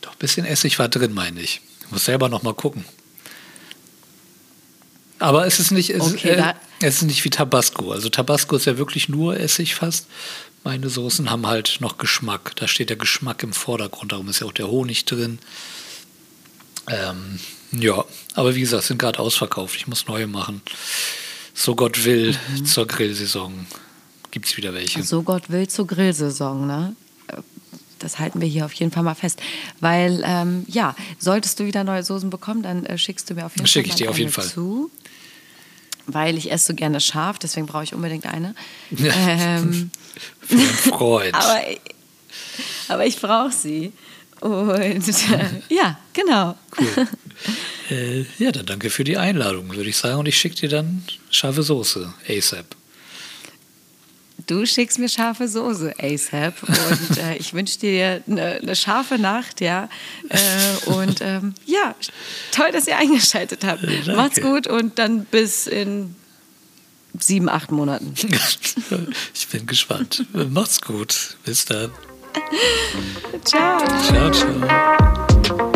Doch ein bisschen Essig war drin, meine ich. Ich muss selber noch mal gucken. Aber es ist nicht, es, Okay, äh, es ist nicht wie Tabasco. Also Tabasco ist ja wirklich nur Essig fast. Meine Soßen haben halt noch Geschmack. Da steht der Geschmack im Vordergrund. Darum ist ja auch der Honig drin. Ähm, ja, aber wie gesagt, sind gerade ausverkauft. Ich muss neue machen. So Gott will, Mhm. zur Grillsaison gibt es wieder welche. So Gott will zur Grillsaison, ne? Das halten wir hier auf jeden Fall mal fest. Weil, ähm, ja, solltest du wieder neue Soßen bekommen, dann äh, schickst du mir auf jeden Schick Fall ich dir auf jeden Fall. zu. Weil ich esse so gerne scharf, deswegen brauche ich unbedingt eine. ähm, Freund. aber, aber ich brauche sie. Und äh, ja, genau. äh, ja, dann danke für die Einladung, würde ich sagen. Und ich schicke dir dann scharfe Soße, ASAP. Du schickst mir scharfe Soße, ASAP. Und äh, ich wünsche dir eine, eine scharfe Nacht, ja. Äh, und ähm, ja, toll, dass ihr eingeschaltet habt. Danke. Macht's gut und dann bis in sieben, acht Monaten. ich bin gespannt. Macht's gut. Bis dann. Ciao. Ciao, ciao.